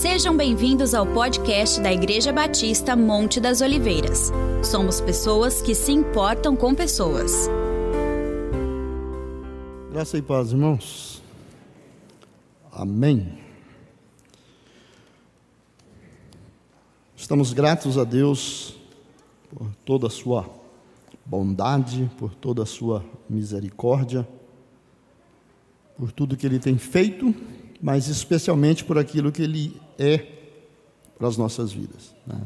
Sejam bem-vindos ao podcast da Igreja Batista Monte das Oliveiras. Somos pessoas que se importam com pessoas. Graça e paz, irmãos. Amém. Estamos gratos a Deus por toda a sua bondade, por toda a sua misericórdia, por tudo que Ele tem feito mas especialmente por aquilo que Ele é para as nossas vidas. Né?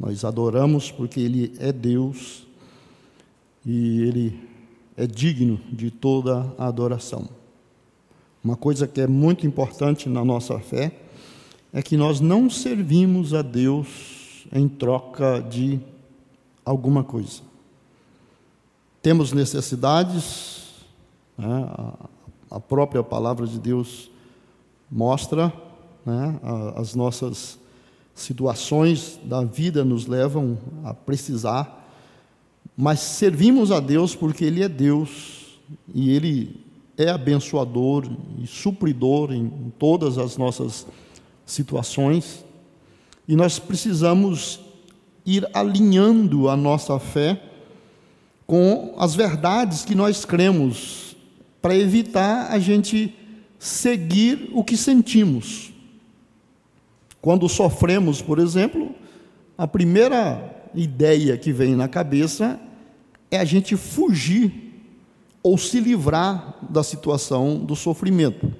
Nós adoramos porque Ele é Deus e Ele é digno de toda a adoração. Uma coisa que é muito importante na nossa fé é que nós não servimos a Deus em troca de alguma coisa. Temos necessidades, né? a própria palavra de Deus mostra né, as nossas situações da vida nos levam a precisar, mas servimos a Deus porque Ele é Deus e Ele é abençoador e supridor em todas as nossas situações, e nós precisamos ir alinhando a nossa fé com as verdades que nós cremos, para evitar a gente seguir o que sentimos. Quando sofremos, por exemplo, a primeira ideia que vem na cabeça é a gente fugir ou se livrar da situação do sofrimento.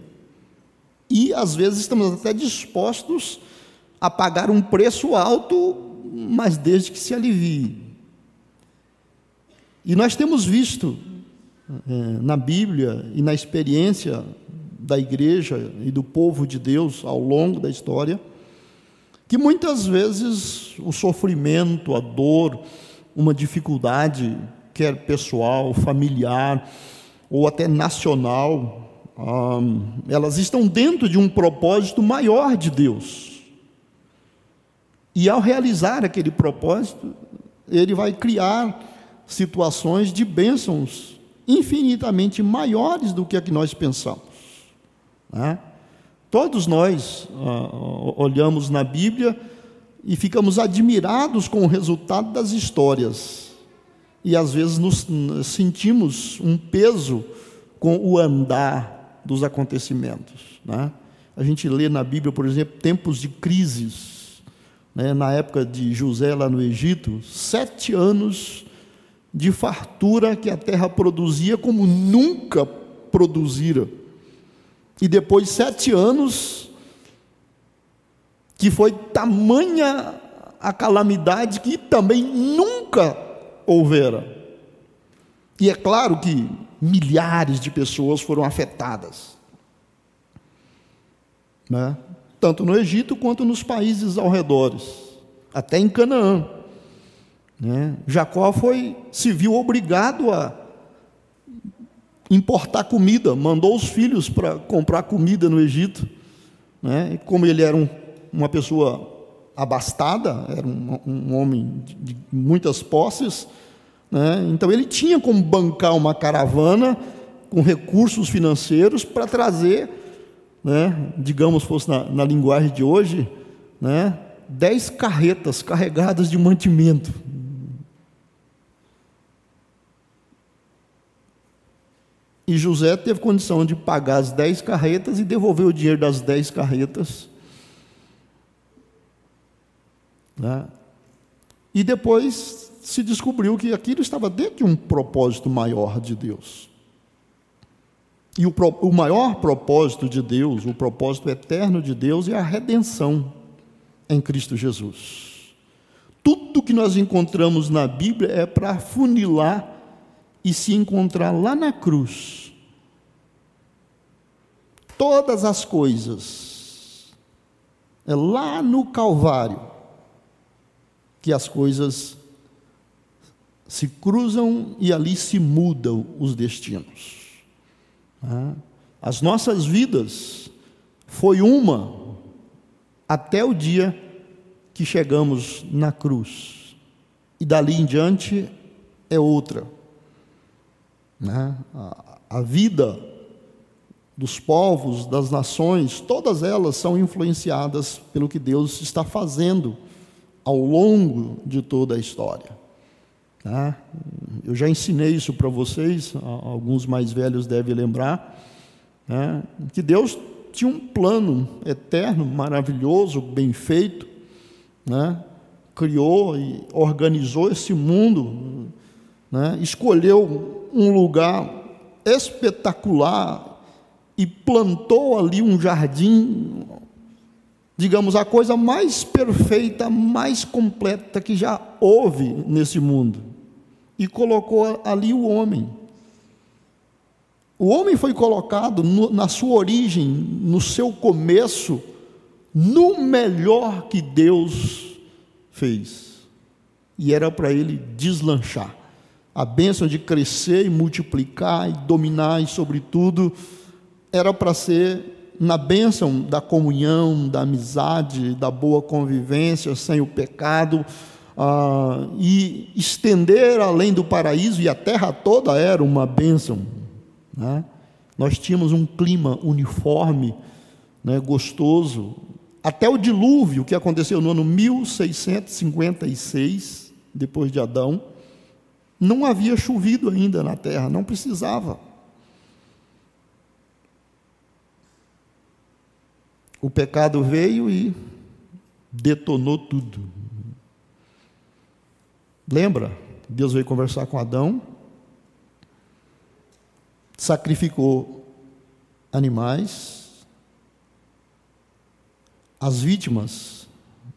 E às vezes estamos até dispostos a pagar um preço alto, mas desde que se alivie. E nós temos visto é, na Bíblia e na experiência da igreja e do povo de Deus ao longo da história, que muitas vezes o sofrimento, a dor, uma dificuldade, quer pessoal, familiar ou até nacional, elas estão dentro de um propósito maior de Deus. E ao realizar aquele propósito, ele vai criar situações de bênçãos infinitamente maiores do que a que nós pensamos. Né? Todos nós uh, olhamos na Bíblia e ficamos admirados com o resultado das histórias. E às vezes nos sentimos um peso com o andar dos acontecimentos. Né? A gente lê na Bíblia, por exemplo, tempos de crises. Né? Na época de José, lá no Egito, sete anos de fartura que a terra produzia como nunca produzira e depois de sete anos, que foi tamanha a calamidade que também nunca houvera. E é claro que milhares de pessoas foram afetadas, né? tanto no Egito quanto nos países ao redor, até em Canaã. Né? Jacó foi, se viu obrigado a importar comida, mandou os filhos para comprar comida no Egito. Né? Como ele era um, uma pessoa abastada, era um, um homem de, de, muitas posses, né? então ele tinha como bancar uma caravana com recursos financeiros para trazer, né? digamos, fosse na, na linguagem de hoje, né? dez carretas carregadas de mantimento E José teve condição de pagar as dez carretas e devolver o dinheiro das dez carretas. Né? E depois se descobriu que aquilo estava dentro de um propósito maior de Deus. E o, o maior propósito de Deus, o propósito eterno de Deus, é a redenção em Cristo Jesus. Tudo que nós encontramos na Bíblia é para funilar e se encontrar lá na cruz. Todas as coisas, é lá no Calvário, que as coisas se cruzam e ali se mudam os destinos. Né? As nossas vidas foi uma até o dia que chegamos na cruz, e dali em diante é outra. Né? A, a vida dos povos, das nações, todas elas são influenciadas pelo que Deus está fazendo ao longo de toda a história. Tá? Eu já ensinei isso para vocês, alguns mais velhos devem lembrar, né? que Deus tinha um plano eterno, maravilhoso, bem feito, né? criou e organizou esse mundo, né? escolheu um lugar espetacular e plantou ali um jardim, digamos, a coisa mais perfeita, mais completa que já houve nesse mundo, e colocou ali o homem. O homem foi colocado no, na sua origem, no seu começo, no melhor que Deus fez. E era para ele deslanchar. A bênção de crescer e multiplicar e dominar e, sobretudo, era para ser na bênção da comunhão, da amizade, da boa convivência, sem o pecado, ah, e estender além do paraíso, e a terra toda era uma bênção. Né? Nós tínhamos um clima uniforme, né, gostoso, até o dilúvio que aconteceu no ano 1656, depois de Adão, não havia chovido ainda na terra, não precisava. o pecado veio e detonou tudo. Lembra? Deus veio conversar com Adão, sacrificou animais, as vítimas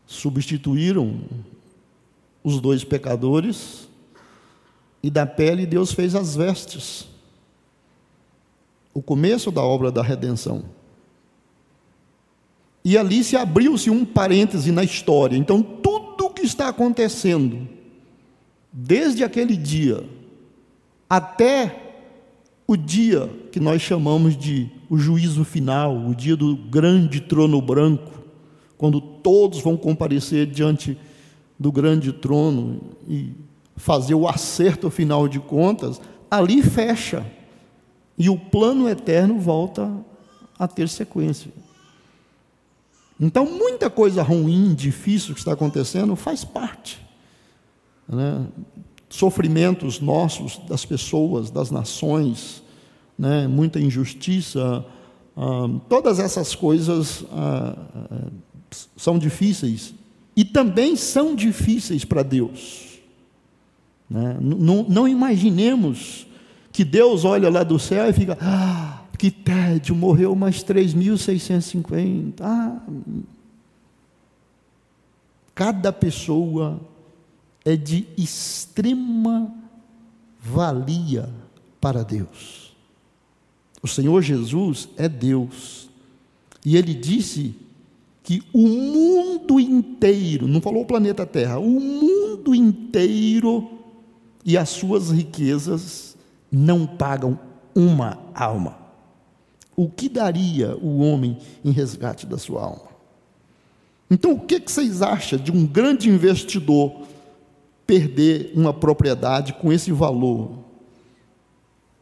substituíram os dois pecadores, e da pele Deus fez as vestes. O começo da obra da redenção. E ali se abriu-se um parêntese na história. Então, tudo o que está acontecendo, desde aquele dia até o dia que nós chamamos de o juízo final, o dia do grande trono branco, quando todos vão comparecer diante do grande trono e fazer o acerto final de contas, ali fecha. E o plano eterno volta a ter sequência. Então, muita coisa ruim, difícil que está acontecendo faz parte. Né? Sofrimentos nossos, das pessoas, das nações, né? muita injustiça, ah, todas essas coisas ah, ah, são difíceis e também são difíceis para Deus. Né? Não, imaginemos que Deus olha lá do céu e fica, ah, que tédio, morreu mais 3.650. Ah, cada pessoa é de extrema valia para Deus. O Senhor Jesus é Deus. E ele disse que o mundo inteiro, não falou o planeta Terra, o mundo inteiro e as suas riquezas não pagam uma alma o que daria o homem em resgate da sua alma? Então, o que vocês acham de um grande investidor perder uma propriedade com esse valor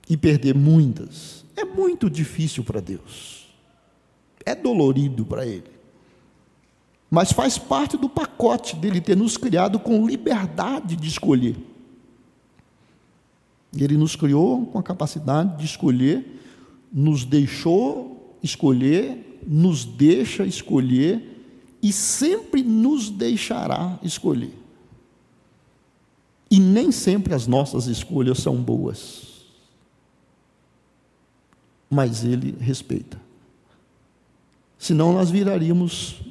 e perder muitas? É muito difícil para Deus, é dolorido para Ele, mas faz parte do pacote dele ter nos criado com liberdade de escolher. Ele nos criou com a capacidade de escolher nos deixou escolher, nos deixa escolher e sempre nos deixará escolher. E nem sempre as nossas escolhas são boas. Mas Ele respeita. Senão nós viraríamos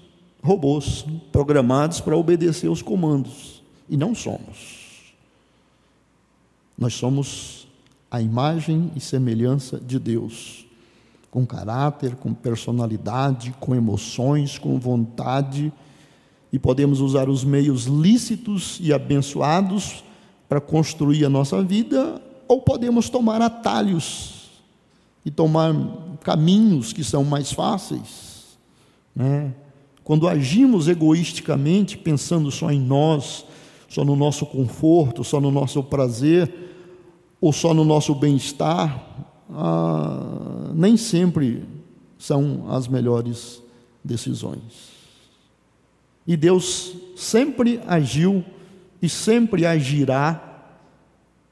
robôs programados para obedecer os comandos. E não somos. Nós somos a imagem e semelhança de Deus, com caráter, com personalidade, com emoções, com vontade, e podemos usar os meios lícitos e abençoados para construir a nossa vida, ou podemos tomar atalhos e tomar caminhos que são mais fáceis. Né? Quando agimos egoisticamente, pensando só em nós, só no nosso conforto, só no nosso prazer, ou só no nosso bem-estar, ah, nem sempre são as melhores decisões. E Deus sempre agiu e sempre agirá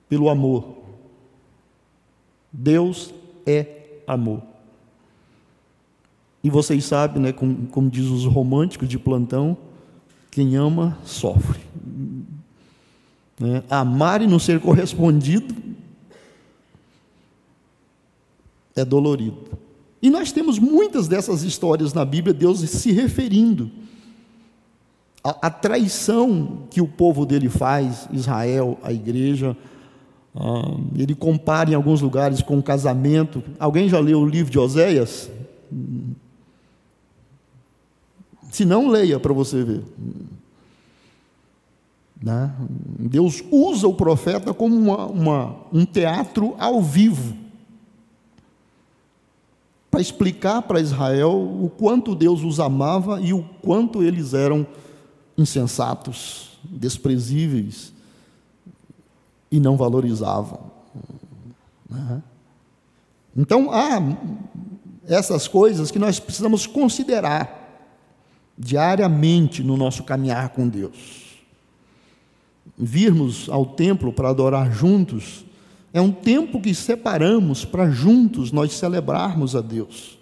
pelo amor. Deus é amor. E vocês sabem, né, como, como diz os românticos de plantão, quem ama sofre. Né? Amar e não ser correspondido é dolorido. E nós temos muitas dessas histórias na Bíblia, Deus se referindo à, à traição que o povo dele faz, Israel, a igreja. Ah, ele compara em alguns lugares com o casamento. Alguém já leu o livro de Oséias? Se não, leia para você ver. Né? Deus usa o profeta como uma, uma, um teatro ao vivo para explicar para Israel o quanto Deus os amava e o quanto eles eram insensatos, desprezíveis e não valorizavam. Né? Então há essas coisas que nós precisamos considerar diariamente no nosso caminhar com Deus. Virmos ao templo para adorar juntos é um tempo que separamos para juntos nós celebrarmos a Deus.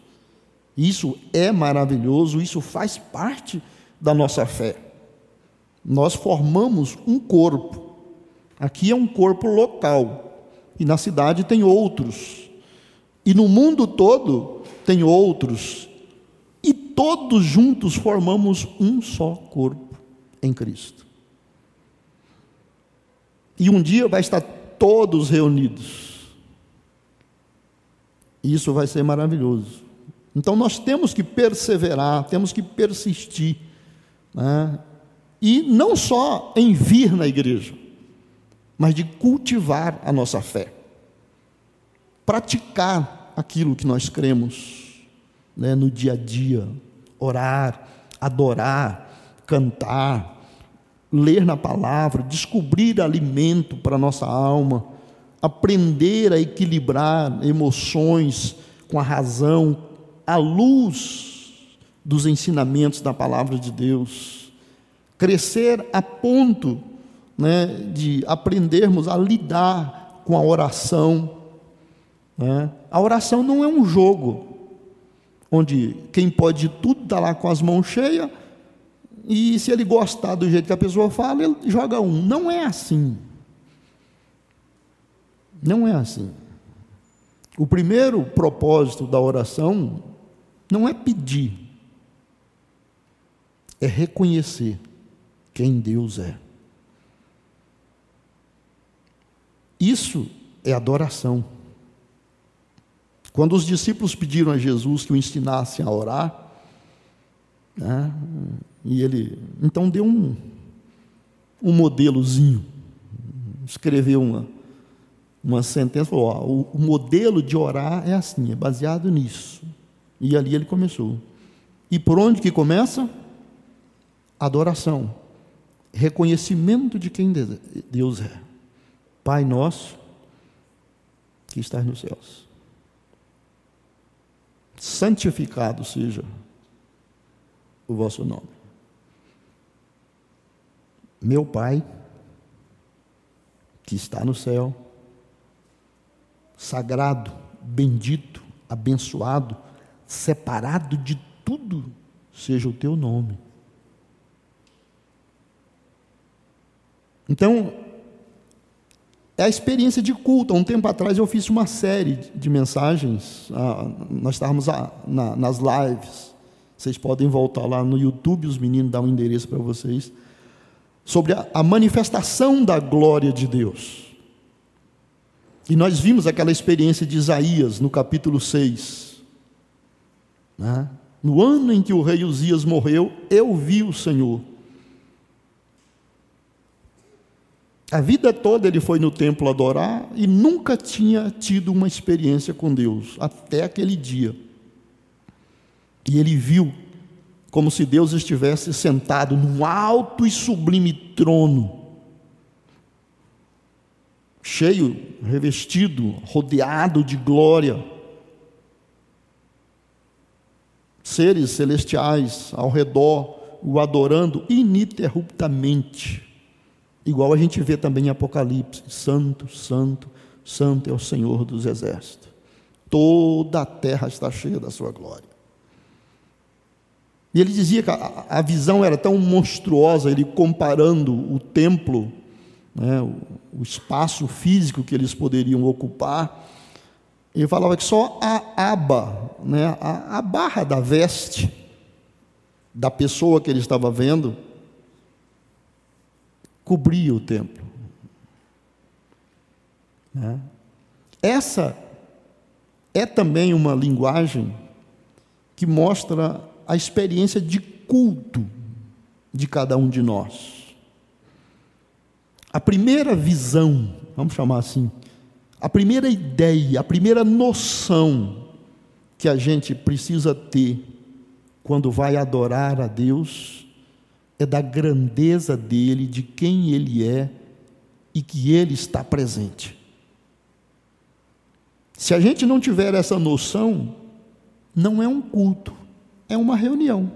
Isso é maravilhoso, isso faz parte da nossa fé. Nós formamos um corpo. Aqui é um corpo local, e na cidade tem outros. E no mundo todo tem outros e todos juntos formamos um só corpo em Cristo. E um dia vai estar todos reunidos. Isso vai ser maravilhoso. Então nós temos que perseverar, temos que persistir. Né? E não só em vir na igreja, mas de cultivar a nossa fé, praticar aquilo que nós cremos né, no dia a dia, orar, adorar, cantar, ler na palavra, descobrir alimento para a nossa alma, aprender a equilibrar emoções com a razão, à luz dos ensinamentos da palavra de Deus, crescer a ponto né, de aprendermos a lidar com a oração. Né? A oração não é um jogo, onde quem pode tudo está lá com as mãos cheias, e se ele gostar do jeito que a pessoa fala, ele joga um. Não é assim. Não é assim. O primeiro propósito da oração não é pedir, é reconhecer quem Deus é. Isso é adoração. Quando os discípulos pediram a Jesus que o ensinasse a orar, né, e ele então deu um, um modelozinho, escreveu uma, uma sentença, falou: ó, o, o modelo de orar é assim, é baseado nisso. E ali ele começou. E por onde que começa? Adoração, reconhecimento de quem Deus é. Pai nosso que estás nos céus santificado seja o vosso nome. Meu Pai, que está no céu, sagrado, bendito, abençoado, separado de tudo, seja o teu nome. Então, é a experiência de culto. Há um tempo atrás eu fiz uma série de mensagens, ah, nós estávamos ah, na, nas lives, vocês podem voltar lá no YouTube, os meninos dão um endereço para vocês, sobre a, manifestação da glória de Deus. E nós vimos aquela experiência de Isaías no capítulo 6. Né? No ano em que o rei Uzias morreu, eu vi o Senhor A vida toda ele foi no templo adorar e nunca tinha tido uma experiência com Deus, até aquele dia. E ele viu como se Deus estivesse sentado num alto e sublime trono, cheio, revestido, rodeado de glória. Seres celestiais ao redor, o adorando ininterruptamente, igual a gente vê também em Apocalipse: Santo, Santo, Santo é o Senhor dos Exércitos. Toda a terra está cheia da sua glória. E ele dizia que a, a visão era tão monstruosa, ele comparando o templo, né, o, o espaço físico que eles poderiam ocupar, ele falava que só a aba, né, a, a barra da veste da pessoa que ele estava vendo, cobria o templo. Né? Essa é também uma linguagem que mostra a experiência de culto de cada um de nós. A primeira visão, vamos chamar assim, a primeira ideia, a primeira noção que a gente precisa ter quando vai adorar a Deus é da grandeza dele, de quem ele é e que ele está presente. Se a gente não tiver essa noção, não é um culto, é uma reunião.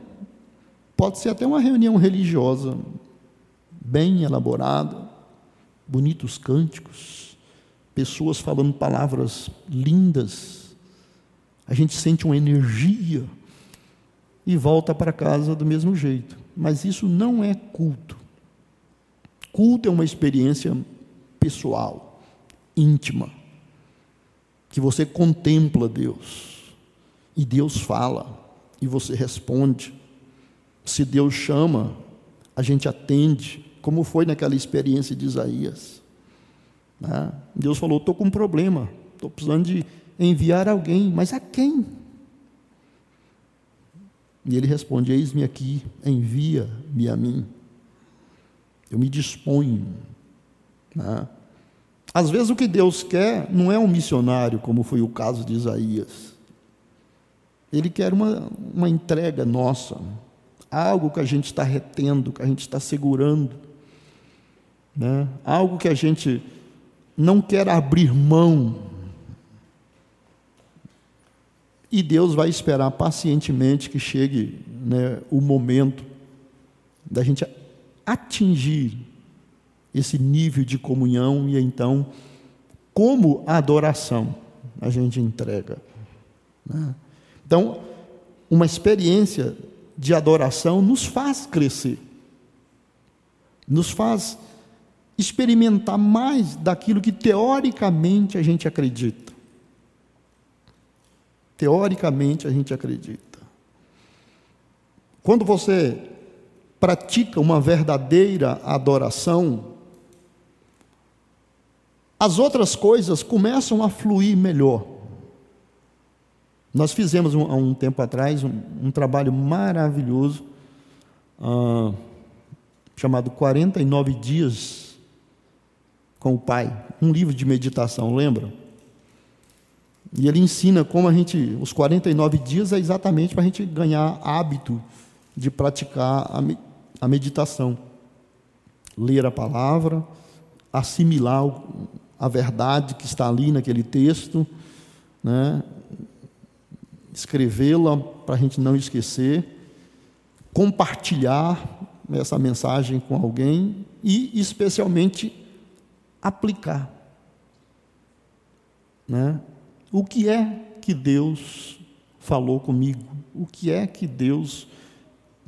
Pode ser até uma reunião religiosa, bem elaborada, bonitos cânticos, pessoas falando palavras lindas. A gente sente uma energia e volta para casa do mesmo jeito. Mas isso não é culto. Culto é uma experiência pessoal, íntima que você contempla Deus e Deus fala e você responde. Se Deus chama, a gente atende, como foi naquela experiência de Isaías. Né? Deus falou: estou com um problema, estou precisando de enviar alguém, mas a quem? E ele responde: Eis-me aqui, envia-me a mim. Eu me disponho. Né? Às vezes o que Deus quer não é um missionário, como foi o caso de Isaías. Ele quer uma, uma entrega nossa, algo que a gente está retendo, que a gente está segurando, né? algo que a gente não quer abrir mão. E Deus vai esperar pacientemente que chegue né, o momento da gente atingir esse nível de comunhão e então, como adoração, a gente entrega. Né? Então, uma experiência de adoração nos faz crescer, nos faz experimentar mais daquilo que teoricamente a gente acredita. Teoricamente a gente acredita. Quando você pratica uma verdadeira adoração, as outras coisas começam a fluir melhor. Nós fizemos um, há um tempo atrás um, um trabalho maravilhoso, uh, chamado 49 Dias com o Pai, um livro de meditação, lembra? E ele ensina como a gente, os 49 dias é exatamente para a gente ganhar hábito de praticar a, a meditação. Ler a palavra, assimilar a verdade que está ali naquele texto, né? Escrevê-la para a gente não esquecer, compartilhar essa mensagem com alguém e, especialmente, aplicar. Né? O que é que Deus falou comigo? O que é que Deus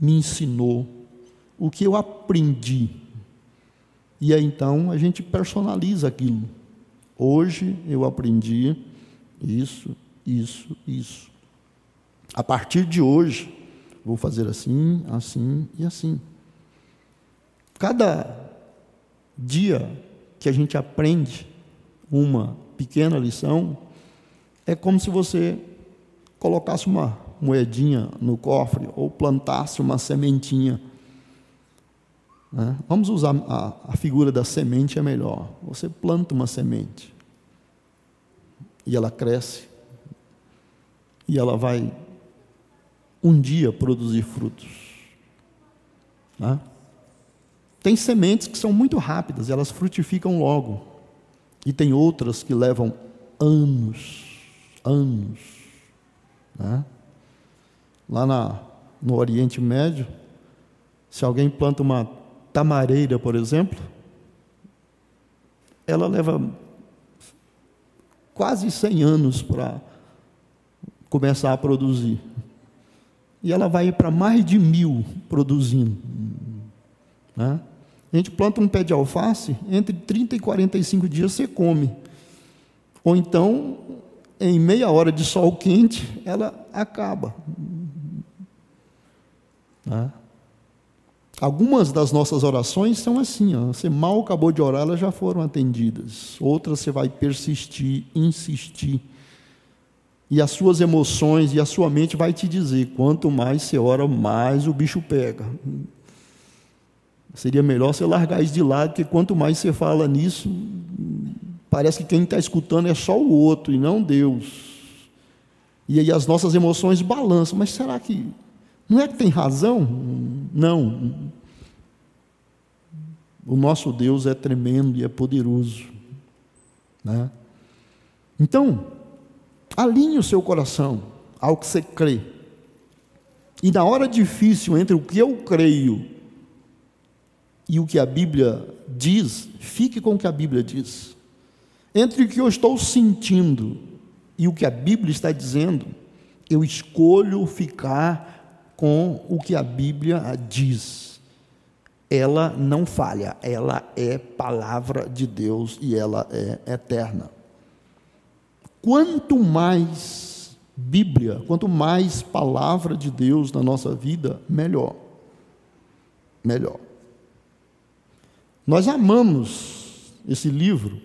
me ensinou? O que eu aprendi? E aí então a gente personaliza aquilo. Hoje eu aprendi isso, isso, isso. A partir de hoje, vou fazer assim, assim e assim. Cada dia que a gente aprende uma pequena lição, é como se você colocasse uma moedinha no cofre ou plantasse uma sementinha né? Vamos usar a, a figura da semente, é melhor. Você planta uma semente e ela cresce e ela vai um dia produzir frutos. Né? Tem sementes que são muito rápidas, elas frutificam logo. E tem outras que levam anos, anos. Né? Lá na, no Oriente Médio, se alguém planta uma tamareira, por exemplo, ela leva quase 100 anos para começar a produzir. E ela vai para mais de mil produzindo. Né? A gente planta um pé de alface, entre 30 e 45 dias você come. Ou então, em meia hora de sol quente, ela acaba. Né? Algumas das nossas orações são assim, ó, você mal acabou de orar, elas já foram atendidas. Outras você vai persistir, insistir. E as suas emoções e a sua mente vai te dizer, quanto mais você ora, mais o bicho pega. Seria melhor você largar isso de lado, porque quanto mais você fala nisso, parece que quem está escutando é só o outro e não Deus. E aí as nossas emoções balançam, mas será que não é que tem razão? Não. O nosso Deus é tremendo e é poderoso. Né? Então, alinhe o seu coração ao que você crê. E na hora difícil entre o que eu creio e o que a Bíblia diz, fique com o que a Bíblia diz. Entre o que eu estou sentindo e o que a Bíblia está dizendo, eu escolho ficar com o que a Bíblia diz. Ela não falha, ela é palavra de Deus e ela é eterna. Quanto mais Bíblia, quanto mais palavra de Deus na nossa vida, melhor. Melhor. Nós amamos esse livro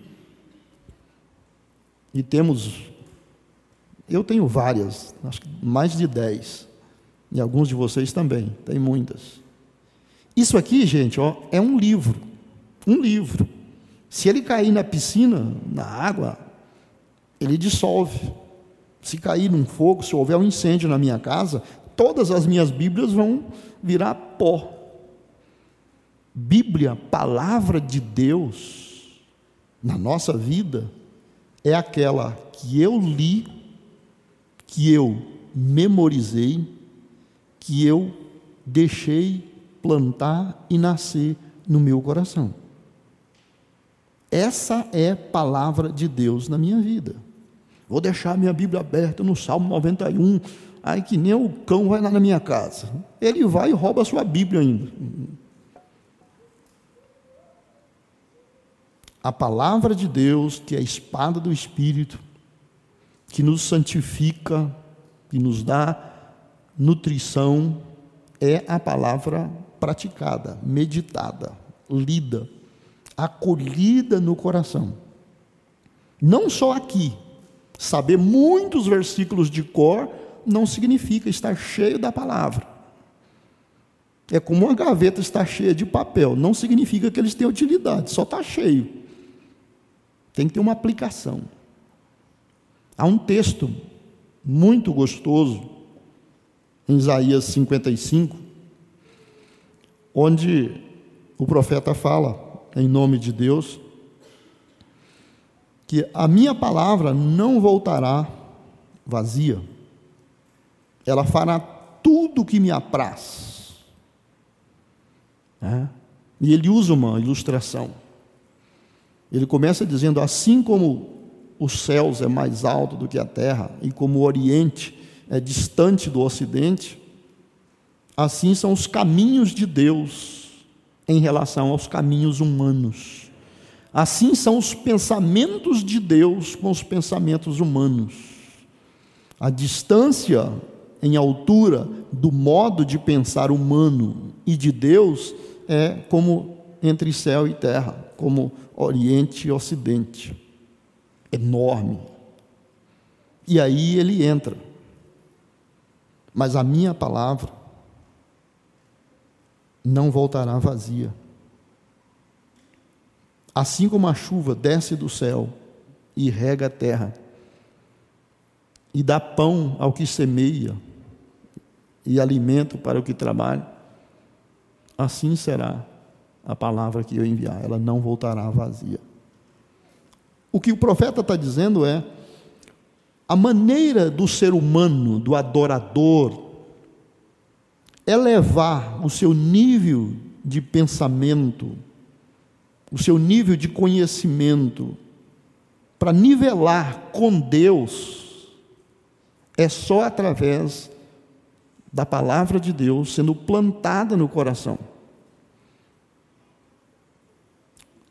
e temos, eu tenho várias, acho que mais de dez. E alguns de vocês também, tem muitas. Isso aqui, gente, ó, é um livro. Um livro. Se ele cair na piscina, na água, ele dissolve. Se cair num fogo, se houver um incêndio na minha casa, todas as minhas Bíblias vão virar pó. Bíblia, palavra de Deus, na nossa vida, é aquela que eu li, que eu memorizei, que eu deixei plantar e nascer no meu coração. Essa é palavra de Deus na minha vida. Vou deixar minha Bíblia aberta no Salmo 91. Ai, que nem o cão vai lá na minha casa. Ele vai e rouba a sua Bíblia ainda. A palavra de Deus, que é a espada do Espírito, que nos santifica, que nos dá Nutrição é a palavra praticada, meditada, lida, acolhida no coração. Não só aqui. Saber muitos versículos de cor não significa estar cheio da palavra. É como uma gaveta estar cheia de papel, não significa que eles têm utilidade, só está cheio. Tem que ter uma aplicação. Há um texto muito gostoso em Isaías 55, onde o profeta fala, em nome de Deus, que a minha palavra não voltará vazia, ela fará tudo o que me apraz. É? E ele usa uma ilustração. Ele começa dizendo: assim como os céus é mais alto do que a terra, e como o Oriente é distante do Ocidente, assim são os caminhos de Deus em relação aos caminhos humanos. Assim são os pensamentos de Deus com os pensamentos humanos. A distância em altura do modo de pensar humano e de Deus é como entre céu e terra, como Oriente e Ocidente. Enorme. E aí ele entra mas a minha palavra não voltará vazia. Assim como a chuva desce do céu e rega a terra, e dá pão ao que semeia, e alimento para o que trabalha, assim será a palavra que eu enviar, ela não voltará vazia. O que o profeta está dizendo é: a maneira do ser humano, do adorador, é levar o seu nível de pensamento, o seu nível de conhecimento, para nivelar com Deus, é só através da palavra de Deus sendo plantada no coração.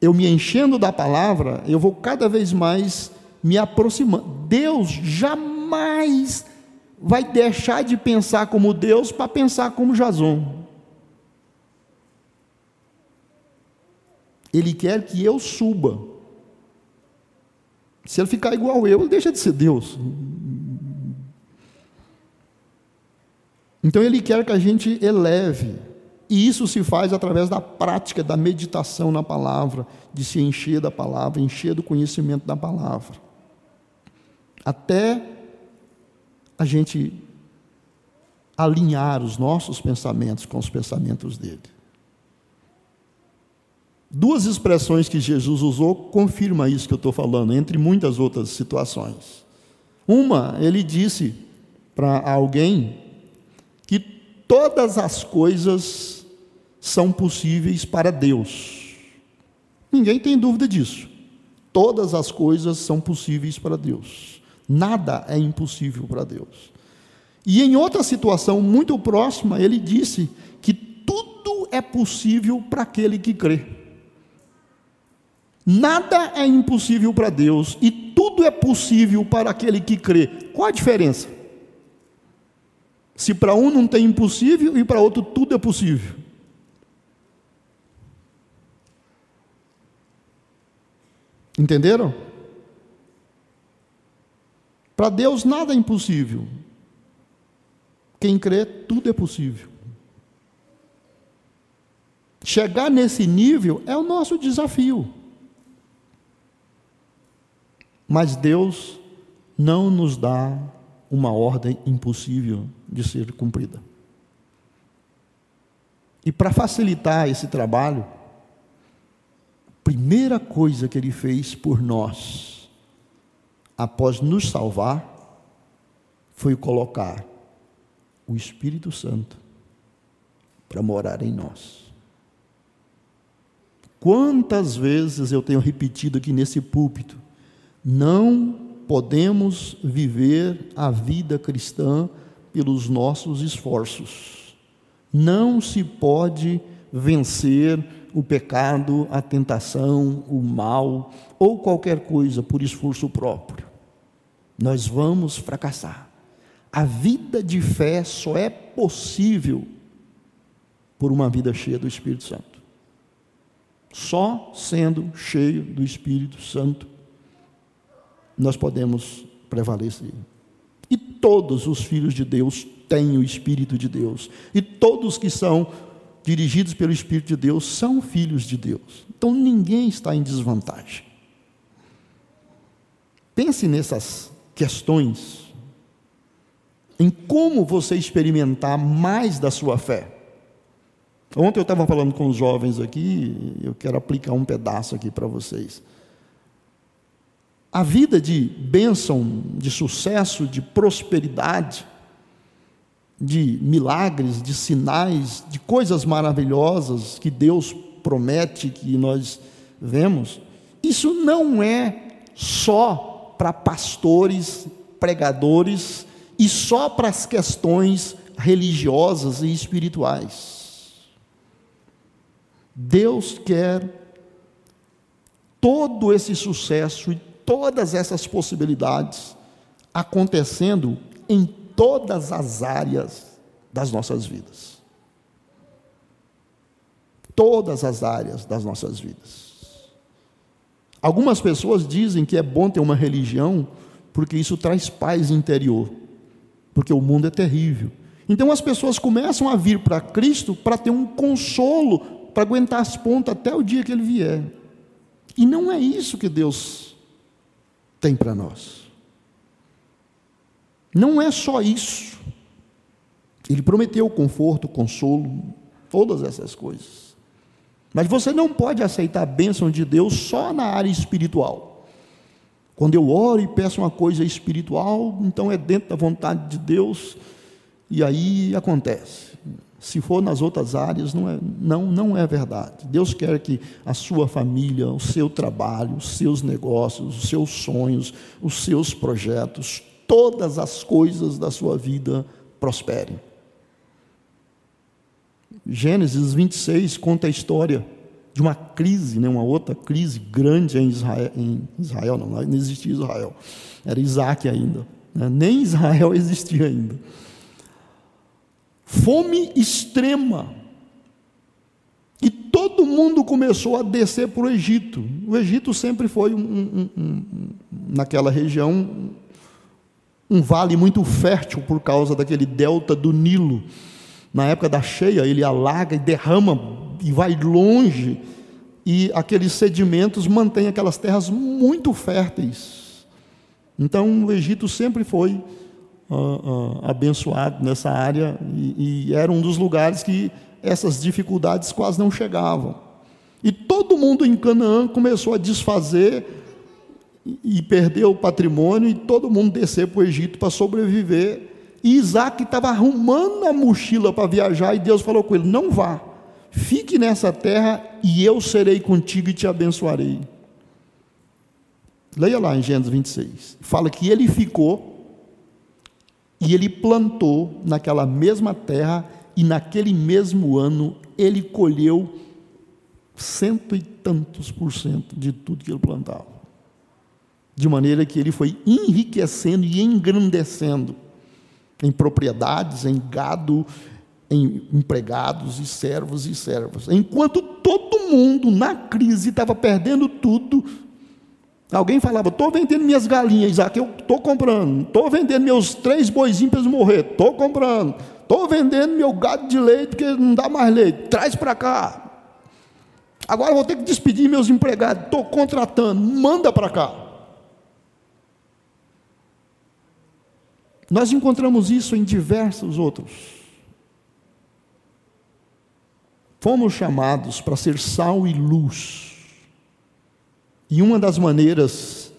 Eu me enchendo da palavra, eu vou cada vez mais me aproximando. Deus jamais vai deixar de pensar como Deus para pensar como Jason. Ele quer que eu suba. Se ele ficar igual eu, ele deixa de ser Deus. Então ele quer que a gente eleve. E isso se faz através da prática, da meditação na palavra, de se encher da palavra, encher do conhecimento da palavra. Até a gente alinhar os nossos pensamentos com os pensamentos dele. Duas expressões que Jesus usou confirma isso que eu estou falando, entre muitas outras situações. Uma, ele disse para alguém que todas as coisas são possíveis para Deus. Ninguém tem dúvida disso. Todas as coisas são possíveis para Deus. Nada é impossível para Deus. E em outra situação muito próxima, ele disse que tudo é possível para aquele que crê. Nada é impossível para Deus e tudo é possível para aquele que crê. Qual a diferença? Se para um não tem impossível e para outro tudo é possível. Entenderam? Para Deus nada é impossível. Quem crê, tudo é possível. Chegar nesse nível é o nosso desafio. Mas Deus não nos dá uma ordem impossível de ser cumprida. E para facilitar esse trabalho, a primeira coisa que ele fez por nós após nos salvar, foi colocar o Espírito Santo para morar em nós. Quantas vezes eu tenho repetido aqui nesse púlpito, não podemos viver a vida cristã pelos nossos esforços. Não se pode vencer o pecado, a tentação, o mal ou qualquer coisa por esforço próprio nós vamos fracassar. A vida de fé só é possível por uma vida cheia do Espírito Santo. Só sendo cheio do Espírito Santo nós podemos prevalecer. E todos os filhos de Deus têm o Espírito de Deus. E todos que são dirigidos pelo Espírito de Deus são filhos de Deus. Então ninguém está em desvantagem. Pense nessas questões em como você experimentar mais da sua fé. Ontem eu estava falando com os jovens aqui, eu quero aplicar um pedaço aqui para vocês. A vida de bênção, de sucesso, de prosperidade, de milagres, de sinais, de coisas maravilhosas que Deus promete que nós vemos, isso não é só para pastores, pregadores e só para as questões religiosas e espirituais. Deus quer todo esse sucesso e todas essas possibilidades acontecendo em todas as áreas das nossas vidas. Todas as áreas das nossas vidas. Algumas pessoas dizem que é bom ter uma religião porque isso traz paz interior, porque o mundo é terrível. Então as pessoas começam a vir para Cristo para ter um consolo, para aguentar as pontas até o dia que ele vier. E não é isso que Deus tem para nós. Não é só isso. Ele prometeu conforto, consolo, todas essas coisas. Mas você não pode aceitar a bênção de Deus só na área espiritual. Quando eu oro e peço uma coisa espiritual, então é dentro da vontade de Deus, e aí acontece. Se for nas outras áreas, não é, não, não é verdade. Deus quer que a sua família, o seu trabalho, os seus negócios, os seus sonhos, os seus projetos, todas as coisas da sua vida prosperem. Gênesis 26 conta a história de uma crise, né, uma outra crise grande em Israel, em Israel não, não existia Israel, era Isaac ainda, né, nem Israel existia ainda fome extrema. E todo mundo começou a descer para o Egito. O Egito sempre foi, um, um, um, naquela região, um vale muito fértil por causa daquele delta do Nilo. Na época da cheia, ele alaga e derrama e vai longe, e aqueles sedimentos mantêm aquelas terras muito férteis. Então, o Egito sempre foi uh, abençoado nessa área e, e era um dos lugares que essas dificuldades quase não chegavam. E todo mundo em Canaã começou a desfazer e perder o patrimônio, e todo mundo descer para o Egito para sobreviver. E Isaac estava arrumando a mochila para viajar, e Deus falou com ele: Não vá, fique nessa terra, e eu serei contigo e te abençoarei. Leia lá em Gênesis 26. Fala que ele ficou e ele plantou naquela mesma terra, e naquele mesmo ano ele colheu cento e tantos por cento de tudo que ele plantava. De maneira que ele foi enriquecendo e engrandecendo em propriedades, em gado, em empregados e servos e servas. Enquanto todo mundo na crise estava perdendo tudo, Alguém falava, estou vendendo minhas galinhas, Isaac, eu estou comprando. Estou vendendo meus três boizinhos para eles morrer, estou comprando. Estou vendendo meu gado de leite, porque não dá mais leite. Traz para cá. Agora vou ter que despedir meus empregados. Estou contratando, manda para cá. Nós encontramos isso em diversos outros. Fomos chamados para ser sal e luz. E uma das maneiras,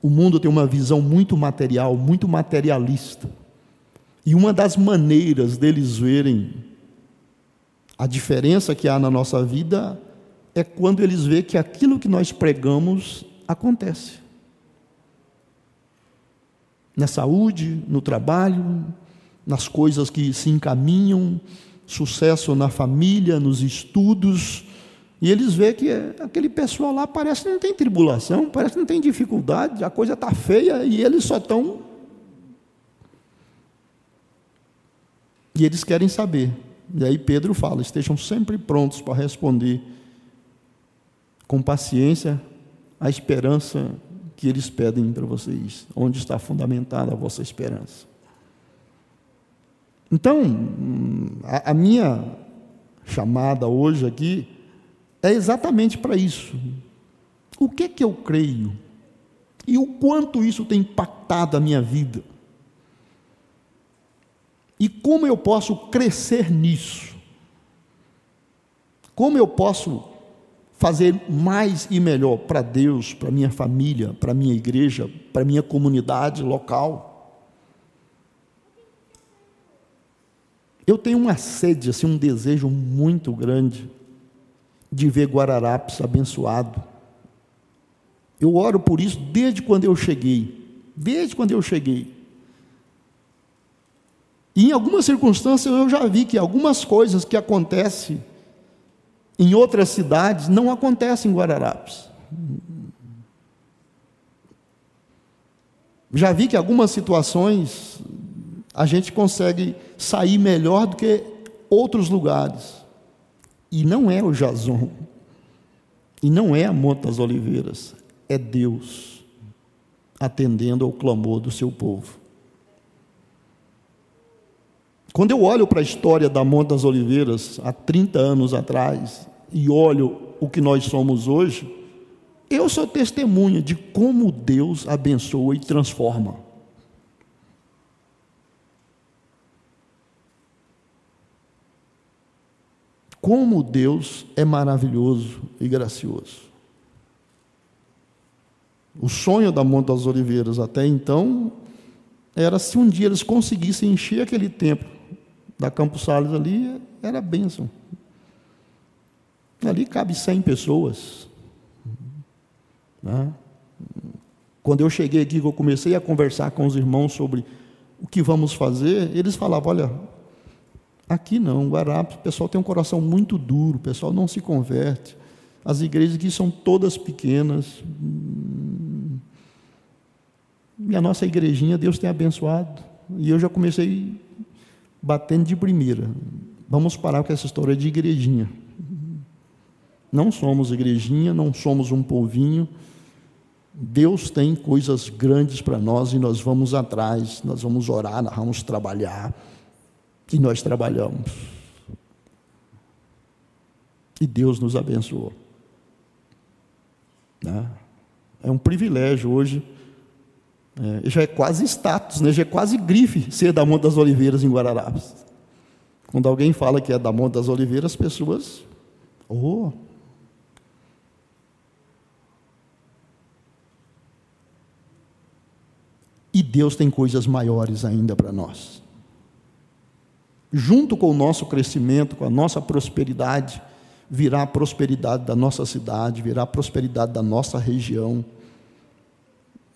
o mundo tem uma visão muito material, muito materialista. E uma das maneiras deles verem a diferença que há na nossa vida é quando eles veem que aquilo que nós pregamos acontece. Na saúde, no trabalho, nas coisas que se encaminham, sucesso na família, nos estudos, e eles veem que aquele pessoal lá parece que não tem tribulação, parece que não tem dificuldade, a coisa está feia e eles só estão. E eles querem saber. E aí Pedro fala: estejam sempre prontos para responder com paciência a esperança que eles pedem para vocês, onde está fundamentada a vossa esperança. Então, a, a minha chamada hoje aqui é exatamente para isso. O que é que eu creio? E o quanto isso tem impactado a minha vida? E como eu posso crescer nisso? Como eu posso fazer mais e melhor para Deus, para minha família, para minha igreja, para minha comunidade local? Eu tenho uma sede, assim, um desejo muito grande de ver Guararapes abençoado. Eu oro por isso desde quando eu cheguei. Desde quando eu cheguei. E em algumas circunstâncias eu já vi que algumas coisas que acontecem em outras cidades não acontecem em Guararapes. Já vi que algumas situações a gente consegue sair melhor do que outros lugares. E não é o Jason, e não é a Monte das Oliveiras, é Deus atendendo ao clamor do seu povo. Quando eu olho para a história da Monte das Oliveiras, há 30 anos atrás, e olho o que nós somos hoje, eu sou testemunha de como Deus abençoa e transforma. Como Deus é maravilhoso e gracioso. O sonho da Monte das Oliveiras até então era se um dia eles conseguissem encher aquele templo da Campos Sales ali, era bênção. Ali cabe 100 pessoas. Né? Quando eu cheguei aqui, que eu comecei a conversar com os irmãos sobre o que vamos fazer, eles falavam: olha, aqui não, Guarapes, o pessoal tem um coração muito duro, o pessoal não se converte. As igrejas aqui são todas pequenas. E a nossa igrejinha, Deus tem abençoado. E eu já comecei batendo de primeira. Vamos parar com essa história de igrejinha. Não somos igrejinha, não somos um povinho. Deus tem coisas grandes para nós e nós vamos atrás, nós vamos orar, nós vamos trabalhar. E nós trabalhamos. E Deus nos abençoou. Né? É um privilégio hoje. É, já é quase status, né? já é quase grife ser da Monte das Oliveiras em Guararapes. Quando alguém fala que é da Monte das Oliveiras, as pessoas. Oh! E Deus tem coisas maiores ainda para nós. Junto com o nosso crescimento, com a nossa prosperidade, virá a prosperidade da nossa cidade, virá a prosperidade da nossa região,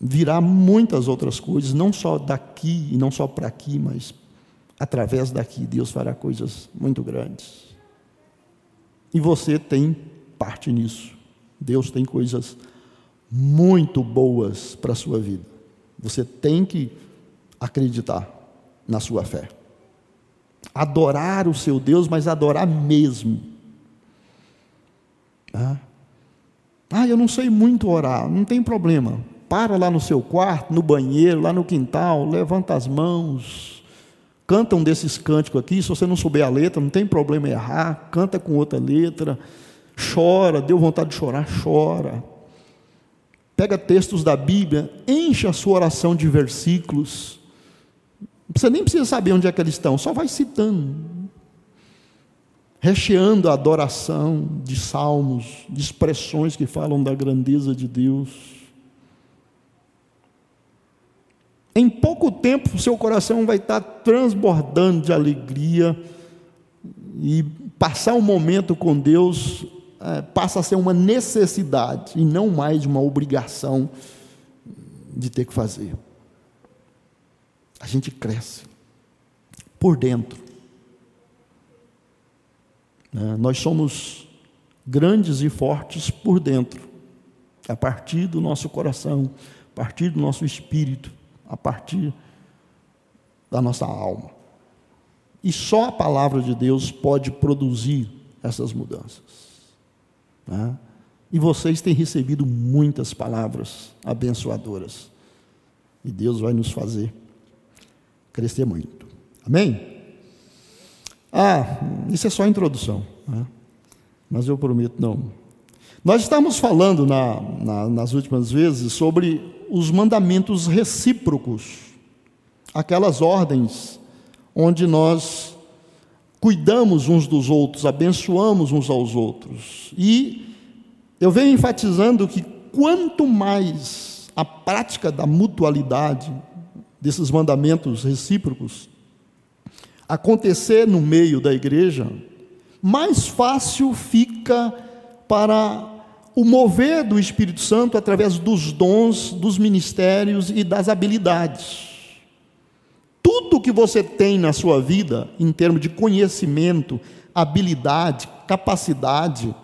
virá muitas outras coisas, não só daqui e não só para aqui, mas através daqui Deus fará coisas muito grandes. E você tem parte nisso. Deus tem coisas muito boas para a sua vida. Você tem que acreditar na sua fé. Adorar o seu Deus, mas adorar mesmo ah, eu não sei muito orar, não tem problema. Para lá no seu quarto, no banheiro, lá no quintal, levanta as mãos, canta um desses cânticos aqui. Se você não souber a letra, não tem problema errar, canta com outra letra, chora, deu vontade de chorar, chora. Pega textos da Bíblia, enche a sua oração de versículos. Você nem precisa saber onde é que eles estão, só vai citando recheando a adoração de salmos, de expressões que falam da grandeza de Deus. Em pouco tempo, seu coração vai estar transbordando de alegria e passar um momento com Deus é, passa a ser uma necessidade e não mais uma obrigação de ter que fazer. A gente cresce por dentro. Né? Nós somos grandes e fortes por dentro, a partir do nosso coração, a partir do nosso espírito, a partir da nossa alma. E só a palavra de Deus pode produzir essas mudanças. Né? E vocês têm recebido muitas palavras abençoadoras. E Deus vai nos fazer crescer muito. Amém? Ah, isso é só a introdução. Né? Mas eu prometo não. Nós estamos falando na, na, nas últimas vezes sobre os mandamentos recíprocos, aquelas ordens onde nós cuidamos uns dos outros, abençoamos uns aos outros. E eu venho enfatizando que quanto mais a prática da mutualidade, desses mandamentos recíprocos, acontecer no meio da igreja, mais fácil fica para o mover do Espírito Santo através dos dons, dos ministérios e das habilidades. Tudo que você tem na sua vida, em termos de conhecimento, habilidade, capacidade,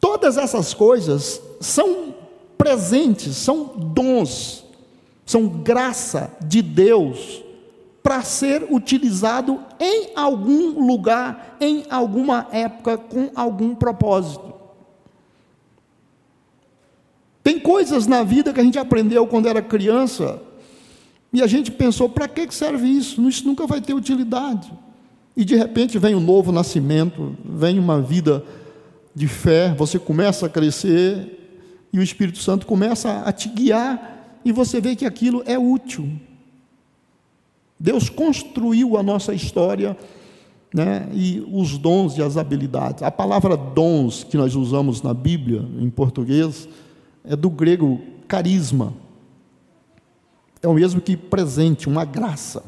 todas essas coisas são presentes, são dons, são graça de Deus para ser utilizado em algum lugar, em alguma época, com algum propósito. Tem coisas na vida que a gente aprendeu quando era criança e a gente pensou: para que serve isso? Isso nunca vai ter utilidade. E de repente vem um novo nascimento, vem uma vida de fé, você começa a crescer e o Espírito Santo começa a te guiar e você vê que aquilo é útil. Deus construiu a nossa história né, e os dons e as habilidades. A palavra dons que nós usamos na Bíblia, em português, é do grego carisma. É o mesmo que presente, uma graça.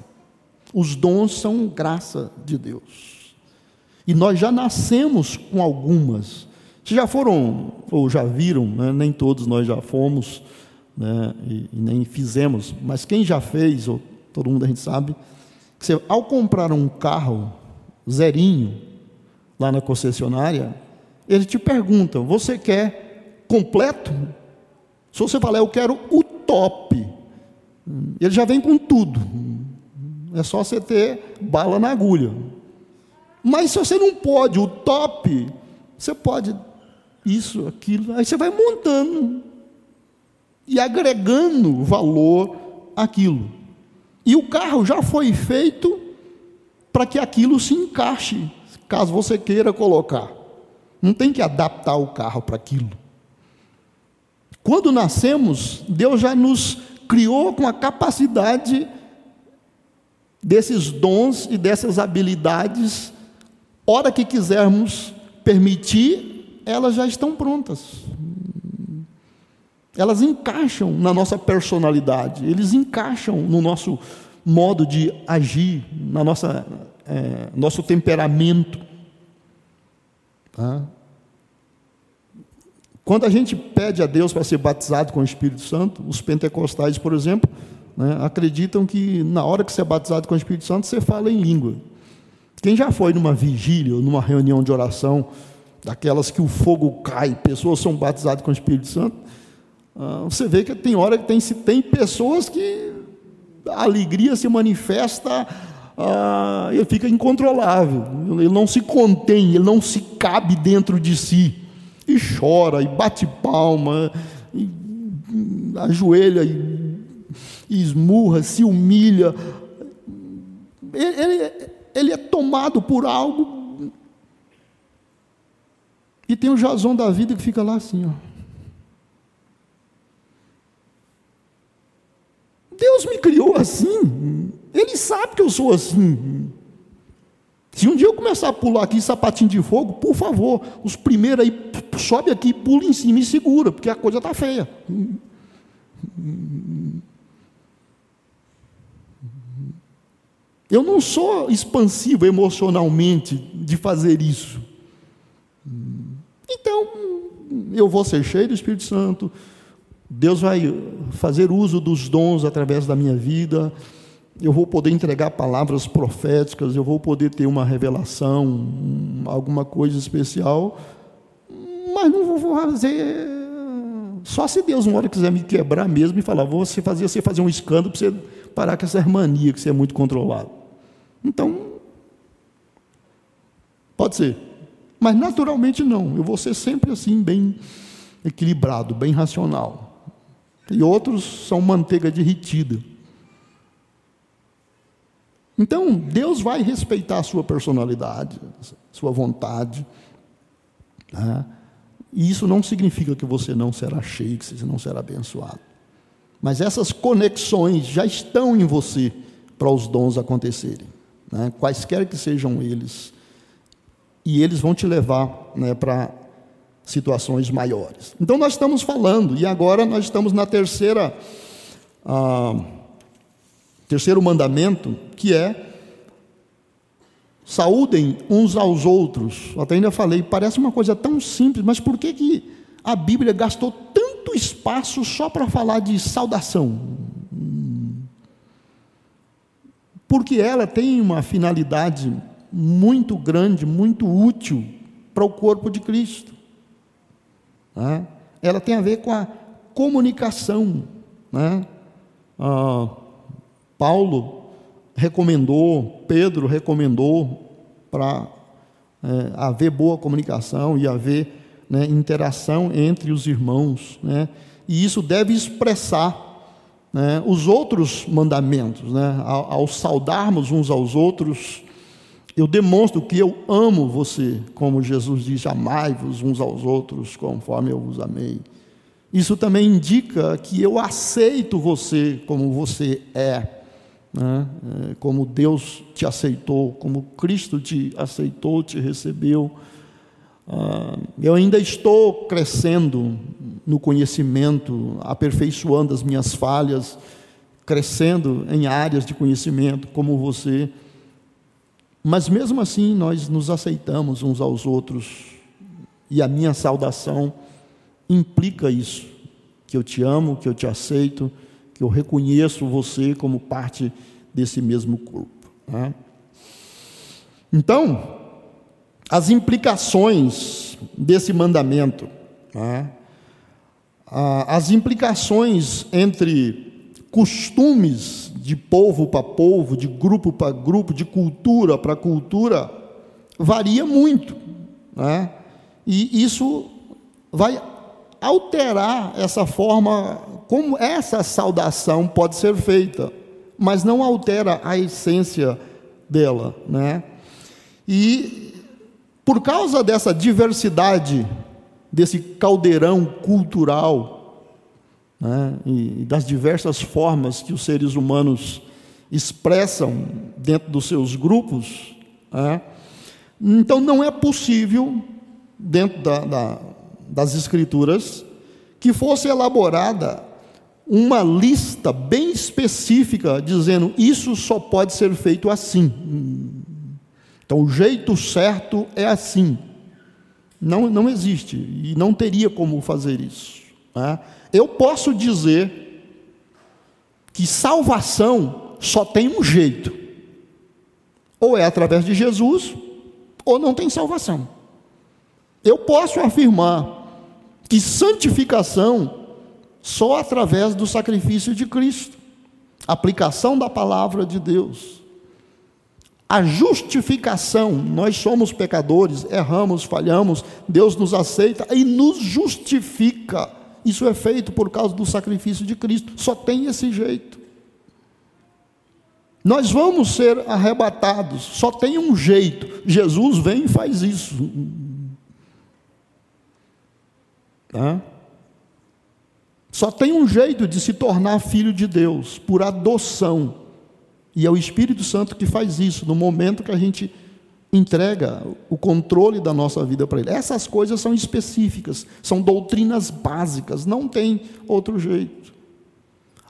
Os dons são graça de Deus. E nós já nascemos com algumas. Vocês já foram, ou já viram, né? nem todos nós já fomos, né? e, e, nem fizemos, mas quem já fez, ou todo mundo a gente sabe, que você, ao comprar um carro zerinho, lá na concessionária, ele te pergunta: você quer completo? Se você falar, eu quero o top, ele já vem com tudo. É só você ter bala na agulha. Mas se você não pode o top, você pode isso, aquilo. Aí você vai montando e agregando valor àquilo. E o carro já foi feito para que aquilo se encaixe, caso você queira colocar. Não tem que adaptar o carro para aquilo. Quando nascemos, Deus já nos criou com a capacidade desses dons e dessas habilidades, hora que quisermos permitir, elas já estão prontas. Elas encaixam na nossa personalidade, eles encaixam no nosso modo de agir, na nossa é, nosso temperamento. Tá? Quando a gente pede a Deus para ser batizado com o Espírito Santo, os pentecostais, por exemplo, né, acreditam que na hora que você é batizado com o Espírito Santo, você fala em língua. Quem já foi numa vigília ou numa reunião de oração, daquelas que o fogo cai, pessoas são batizadas com o Espírito Santo, você vê que tem hora que tem, tem pessoas que a alegria se manifesta, ah, ele fica incontrolável, ele não se contém, ele não se cabe dentro de si, e chora, e bate palma, e ajoelha, e, esmurra, se humilha. Ele, ele, é tomado por algo, e tem o Jason da vida que fica lá assim, ó. Deus me criou assim. Ele sabe que eu sou assim. Se um dia eu começar a pular aqui sapatinho de fogo, por favor, os primeiros aí, sobe aqui, pula em cima e segura, porque a coisa está feia. Eu não sou expansivo emocionalmente de fazer isso. Então, eu vou ser cheio do Espírito Santo, Deus vai fazer uso dos dons através da minha vida, eu vou poder entregar palavras proféticas, eu vou poder ter uma revelação, alguma coisa especial, mas não vou fazer. Só se Deus uma hora quiser me quebrar mesmo e falar, você fazer, você fazer um escândalo para você parar com essa mania que você é muito controlado. Então, pode ser. Mas naturalmente não. Eu vou ser sempre assim, bem equilibrado, bem racional e outros são manteiga derretida. Então, Deus vai respeitar a sua personalidade, sua vontade. Né? E isso não significa que você não será cheio, que você não será abençoado. Mas essas conexões já estão em você para os dons acontecerem, né? quaisquer que sejam eles. E eles vão te levar né, para situações maiores. Então nós estamos falando, e agora nós estamos na terceira, ah, terceiro mandamento, que é saúdem uns aos outros. Até ainda falei, parece uma coisa tão simples, mas por que, que a Bíblia gastou tanto espaço só para falar de saudação? Porque ela tem uma finalidade muito grande, muito útil para o corpo de Cristo. Né? Ela tem a ver com a comunicação. Né? Ah, Paulo recomendou, Pedro recomendou para é, haver boa comunicação e haver né, interação entre os irmãos. Né? E isso deve expressar né, os outros mandamentos. Né? Ao, ao saudarmos uns aos outros, eu demonstro que eu amo você, como Jesus diz: amai-vos uns aos outros conforme eu vos amei. Isso também indica que eu aceito você como você é, né? É, como Deus te aceitou, como Cristo te aceitou, te recebeu. Ah, eu ainda estou crescendo no conhecimento, aperfeiçoando as minhas falhas, crescendo em áreas de conhecimento, como você. Mas mesmo assim, nós nos aceitamos uns aos outros, e a minha saudação implica isso: que eu te amo, que eu te aceito, que eu reconheço você como parte desse mesmo corpo. Né? Então, as implicações desse mandamento, né? as implicações entre costumes de povo para povo, de grupo para grupo, de cultura para cultura, varia muito. Né? E isso vai alterar essa forma como essa saudação pode ser feita, mas não altera a essência dela, né? E por causa dessa diversidade, desse caldeirão cultural, né, e das diversas formas que os seres humanos expressam dentro dos seus grupos, né, então não é possível, dentro da, da, das Escrituras, que fosse elaborada uma lista bem específica dizendo isso só pode ser feito assim. Então, o jeito certo é assim. Não, não existe e não teria como fazer isso. Né? Eu posso dizer que salvação só tem um jeito: ou é através de Jesus, ou não tem salvação. Eu posso afirmar que santificação só através do sacrifício de Cristo, aplicação da palavra de Deus. A justificação, nós somos pecadores, erramos, falhamos, Deus nos aceita e nos justifica. Isso é feito por causa do sacrifício de Cristo, só tem esse jeito. Nós vamos ser arrebatados, só tem um jeito. Jesus vem e faz isso. Tá? Só tem um jeito de se tornar filho de Deus, por adoção. E é o Espírito Santo que faz isso no momento que a gente entrega o controle da nossa vida para Ele. Essas coisas são específicas, são doutrinas básicas, não tem outro jeito.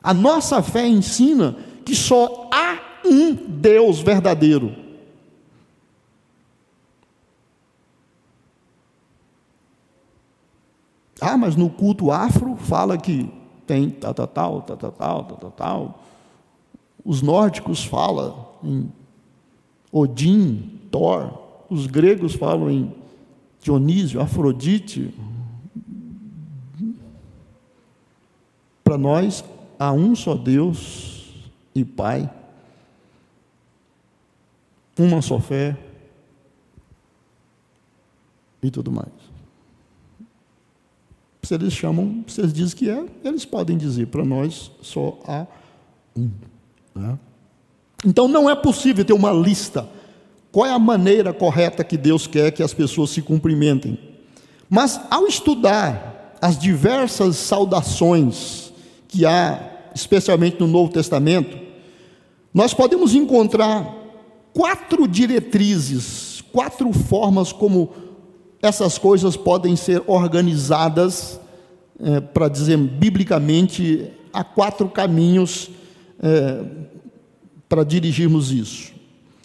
A nossa fé ensina que só há um Deus verdadeiro. Ah, mas no culto afro fala que tem tal, tal, tal, tal, tal, tal, tal, tal. Os nórdicos falam em Odin, Thor. Os gregos falam em Dionísio, Afrodite. Para nós, há um só Deus e Pai, uma só fé e tudo mais. Se eles chamam, se eles dizem que é, eles podem dizer, para nós só há um. Né? Então não é possível ter uma lista. Qual é a maneira correta que Deus quer que as pessoas se cumprimentem? Mas ao estudar as diversas saudações que há, especialmente no Novo Testamento, nós podemos encontrar quatro diretrizes, quatro formas como essas coisas podem ser organizadas, é, para dizer biblicamente, há quatro caminhos é, para dirigirmos isso.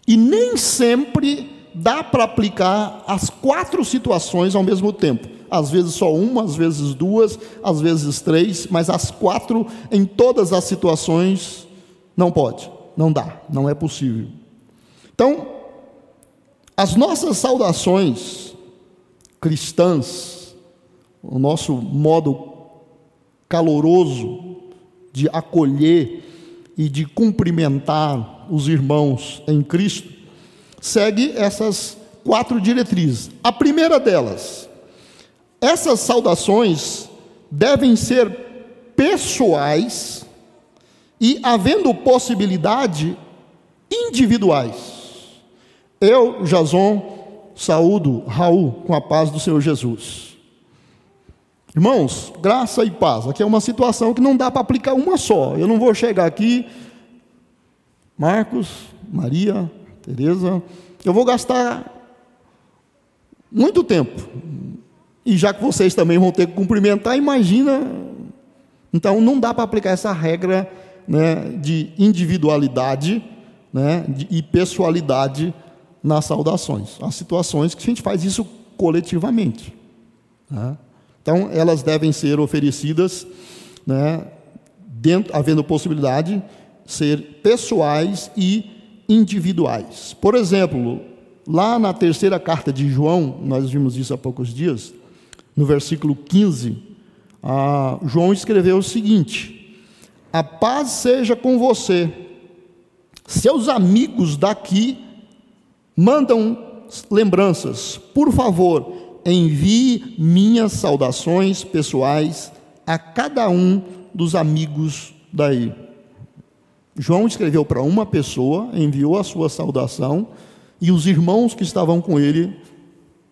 E nem sempre dá para aplicar as quatro situações ao mesmo tempo. Às vezes só uma, às vezes duas, às vezes três, mas as quatro em todas as situações não pode, não dá, não é possível. Então, as nossas saudações cristãs, o nosso modo caloroso de acolher e de cumprimentar os irmãos em Cristo, segue essas quatro diretrizes. A primeira delas, essas saudações devem ser pessoais e, havendo possibilidade, individuais. Eu, Jason, saúdo Raul com a paz do Senhor Jesus. Irmãos, graça e paz. Aqui é uma situação que não dá para aplicar uma só. Eu não vou chegar aqui, Marcos, Maria, Teresa, eu vou gastar Muito tempo. E já que vocês também vão ter que cumprimentar, imagina. Então, não dá para aplicar essa regra né, de individualidade né, e pessoalidade nas saudações. Há situações que a gente faz isso coletivamente. Né? Então, elas devem ser oferecidas, né, dentro, havendo possibilidade, ser pessoais e individuais. Por exemplo, lá na terceira carta de João, nós vimos isso há poucos dias, no versículo 15, João escreveu o seguinte: A paz seja com você. Seus amigos daqui mandam lembranças. Por favor, envie minhas saudações pessoais a cada um dos amigos daí. João escreveu para uma pessoa, enviou a sua saudação, e os irmãos que estavam com ele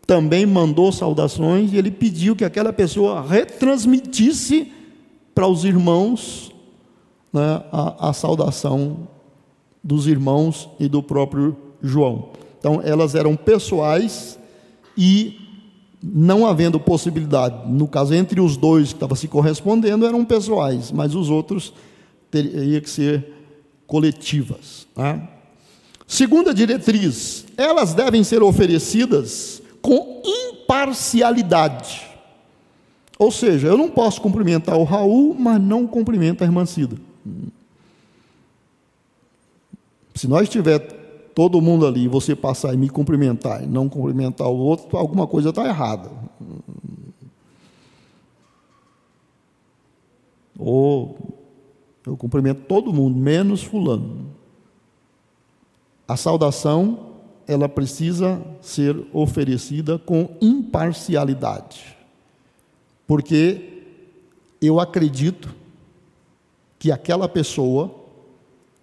também mandou saudações, e ele pediu que aquela pessoa retransmitisse para os irmãos né, a, a saudação dos irmãos e do próprio João. Então, elas eram pessoais e não havendo possibilidade, no caso entre os dois que estavam se correspondendo, eram pessoais, mas os outros teriam que ser coletivas. Né? Segunda diretriz, elas devem ser oferecidas com imparcialidade. Ou seja, eu não posso cumprimentar o Raul, mas não cumprimento a irmã Cida. Se nós tiver todo mundo ali, você passar e me cumprimentar e não cumprimentar o outro, alguma coisa está errada. Ou eu cumprimento todo mundo, menos fulano. A saudação, ela precisa ser oferecida com imparcialidade. Porque eu acredito que aquela pessoa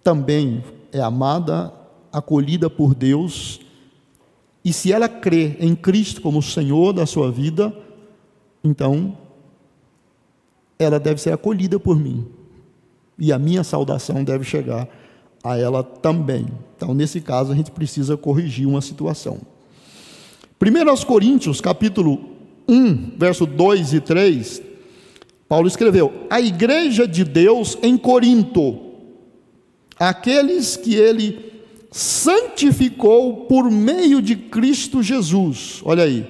também é amada acolhida por Deus, e se ela crê em Cristo como Senhor da sua vida, então ela deve ser acolhida por mim. E a minha saudação deve chegar a ela também. Então, nesse caso, a gente precisa corrigir uma situação. 1 Coríntios, capítulo 1, verso 2 e 3, Paulo escreveu: A igreja de Deus em Corinto, aqueles que ele santificou por meio de Cristo Jesus. Olha aí,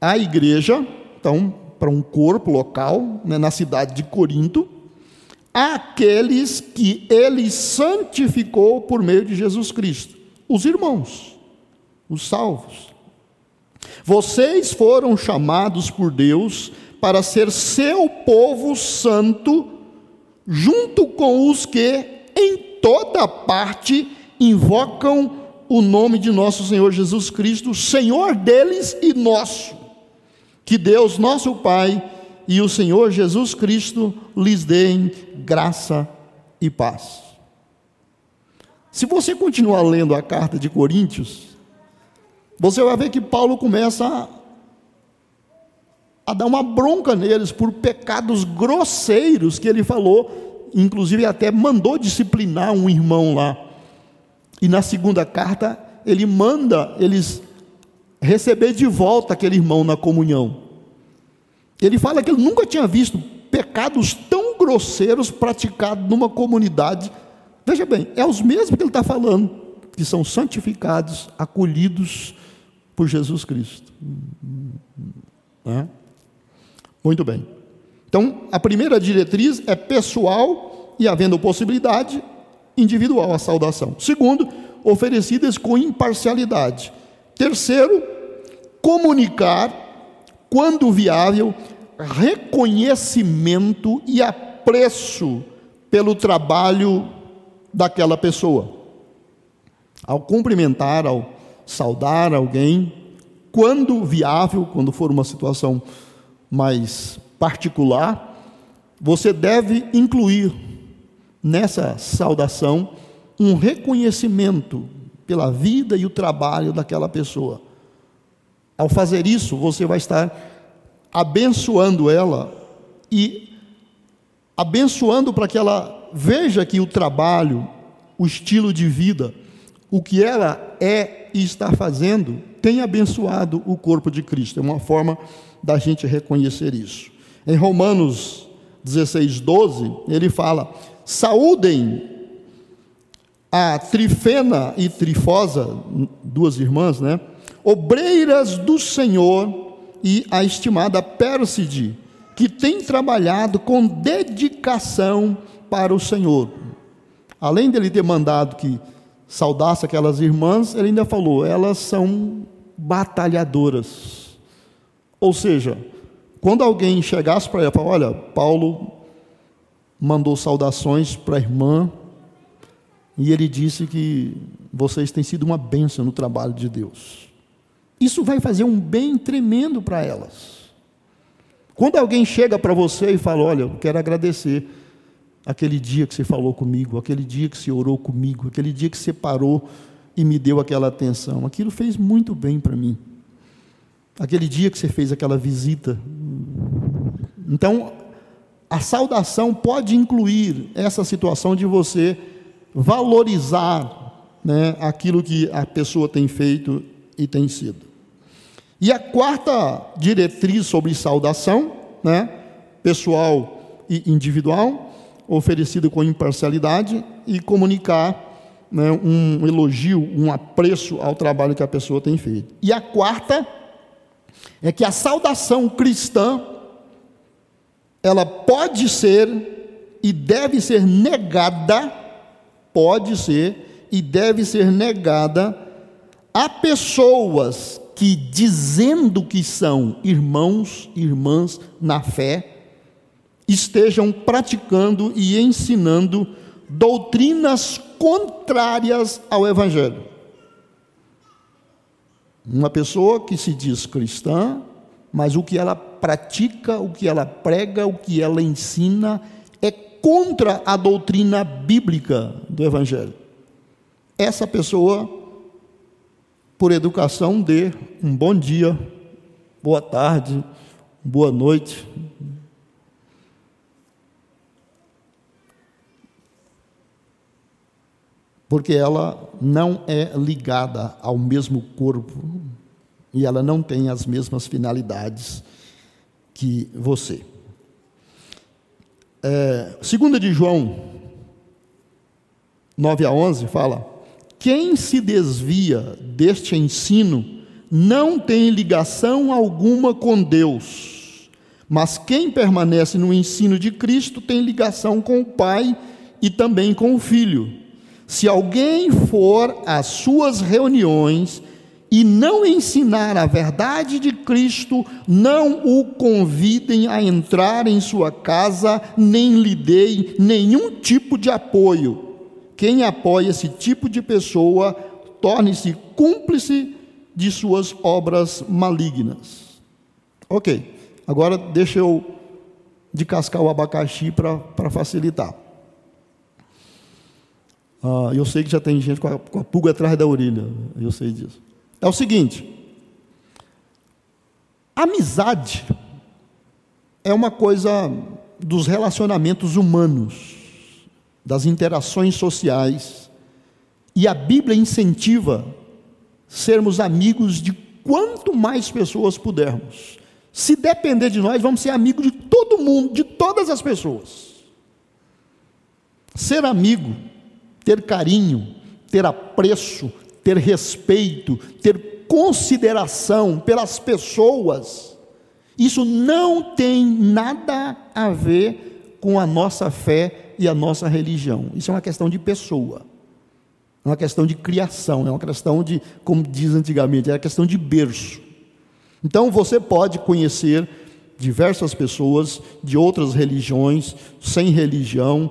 a igreja, então, para um corpo local, né, na cidade de Corinto, aqueles que ele santificou por meio de Jesus Cristo, os irmãos, os salvos. Vocês foram chamados por Deus para ser seu povo santo, junto com os que em toda parte invocam o nome de nosso Senhor Jesus Cristo, Senhor deles e nosso. Que Deus, nosso Pai, e o Senhor Jesus Cristo lhes deem graça e paz. Se você continuar lendo a carta de Coríntios, você vai ver que Paulo começa a, a dar uma bronca neles por pecados grosseiros que ele falou, inclusive até mandou disciplinar um irmão lá. E na segunda carta, ele manda eles receber de volta aquele irmão na comunhão. Ele fala que ele nunca tinha visto pecados tão grosseiros praticados numa comunidade. Veja bem, é os mesmos que ele está falando, que são santificados, acolhidos por Jesus Cristo. É? Muito bem. Então, a primeira diretriz é pessoal e havendo possibilidade, individual a saudação. Segundo, oferecidas com imparcialidade. Terceiro, comunicar, quando viável, reconhecimento e apreço pelo trabalho daquela pessoa. Ao cumprimentar, ao saudar alguém, quando viável, quando for uma situação mais particular, você deve incluir nessa saudação um reconhecimento pela vida e o trabalho daquela pessoa. Ao fazer isso, você vai estar abençoando ela e abençoando para que ela veja que o trabalho, o estilo de vida, o que ela é e está fazendo, tem abençoado o corpo de Cristo. É uma forma da gente reconhecer isso. Em Romanos 16, 12, ele fala: saúdem a Trifena e Trifosa, duas irmãs, né? Obreiras do Senhor e a estimada Pérside, que tem trabalhado com dedicação para o Senhor. Além dele ter mandado que saudasse aquelas irmãs, ele ainda falou: elas são batalhadoras. Ou seja, quando alguém chegasse para ela Olha, Paulo mandou saudações para a irmã, e ele disse que vocês têm sido uma bênção no trabalho de Deus. Isso vai fazer um bem tremendo para elas. Quando alguém chega para você e fala: Olha, eu quero agradecer aquele dia que você falou comigo, aquele dia que você orou comigo, aquele dia que você parou e me deu aquela atenção. Aquilo fez muito bem para mim. Aquele dia que você fez aquela visita. Então, a saudação pode incluir essa situação de você valorizar né, aquilo que a pessoa tem feito e tem sido. E a quarta diretriz sobre saudação, né, pessoal e individual, oferecido com imparcialidade e comunicar né, um elogio, um apreço ao trabalho que a pessoa tem feito. E a quarta é que a saudação cristã ela pode ser e deve ser negada, pode ser e deve ser negada a pessoas que dizendo que são irmãos e irmãs na fé, estejam praticando e ensinando doutrinas contrárias ao Evangelho. Uma pessoa que se diz cristã, mas o que ela pratica, o que ela prega, o que ela ensina é contra a doutrina bíblica do Evangelho. Essa pessoa, por educação, dê um bom dia, boa tarde, boa noite, porque ela não é ligada ao mesmo corpo e ela não tem as mesmas finalidades que você. É, segunda de João 9 a 11 fala: quem se desvia deste ensino não tem ligação alguma com Deus, mas quem permanece no ensino de Cristo tem ligação com o Pai e também com o Filho. Se alguém for às suas reuniões e não ensinar a verdade de Cristo, não o convidem a entrar em sua casa, nem lhe deem nenhum tipo de apoio. Quem apoia esse tipo de pessoa torne-se cúmplice de suas obras malignas. Ok, agora deixa eu de cascar o abacaxi para facilitar. Ah, eu sei que já tem gente com a, com a pulga atrás da orelha, eu sei disso. É o seguinte: amizade é uma coisa dos relacionamentos humanos, das interações sociais, e a Bíblia incentiva sermos amigos de quanto mais pessoas pudermos. Se depender de nós, vamos ser amigos de todo mundo, de todas as pessoas. Ser amigo ter carinho, ter apreço, ter respeito, ter consideração pelas pessoas, isso não tem nada a ver com a nossa fé e a nossa religião. Isso é uma questão de pessoa. É uma questão de criação, é uma questão de, como diz antigamente, é uma questão de berço. Então você pode conhecer diversas pessoas de outras religiões, sem religião,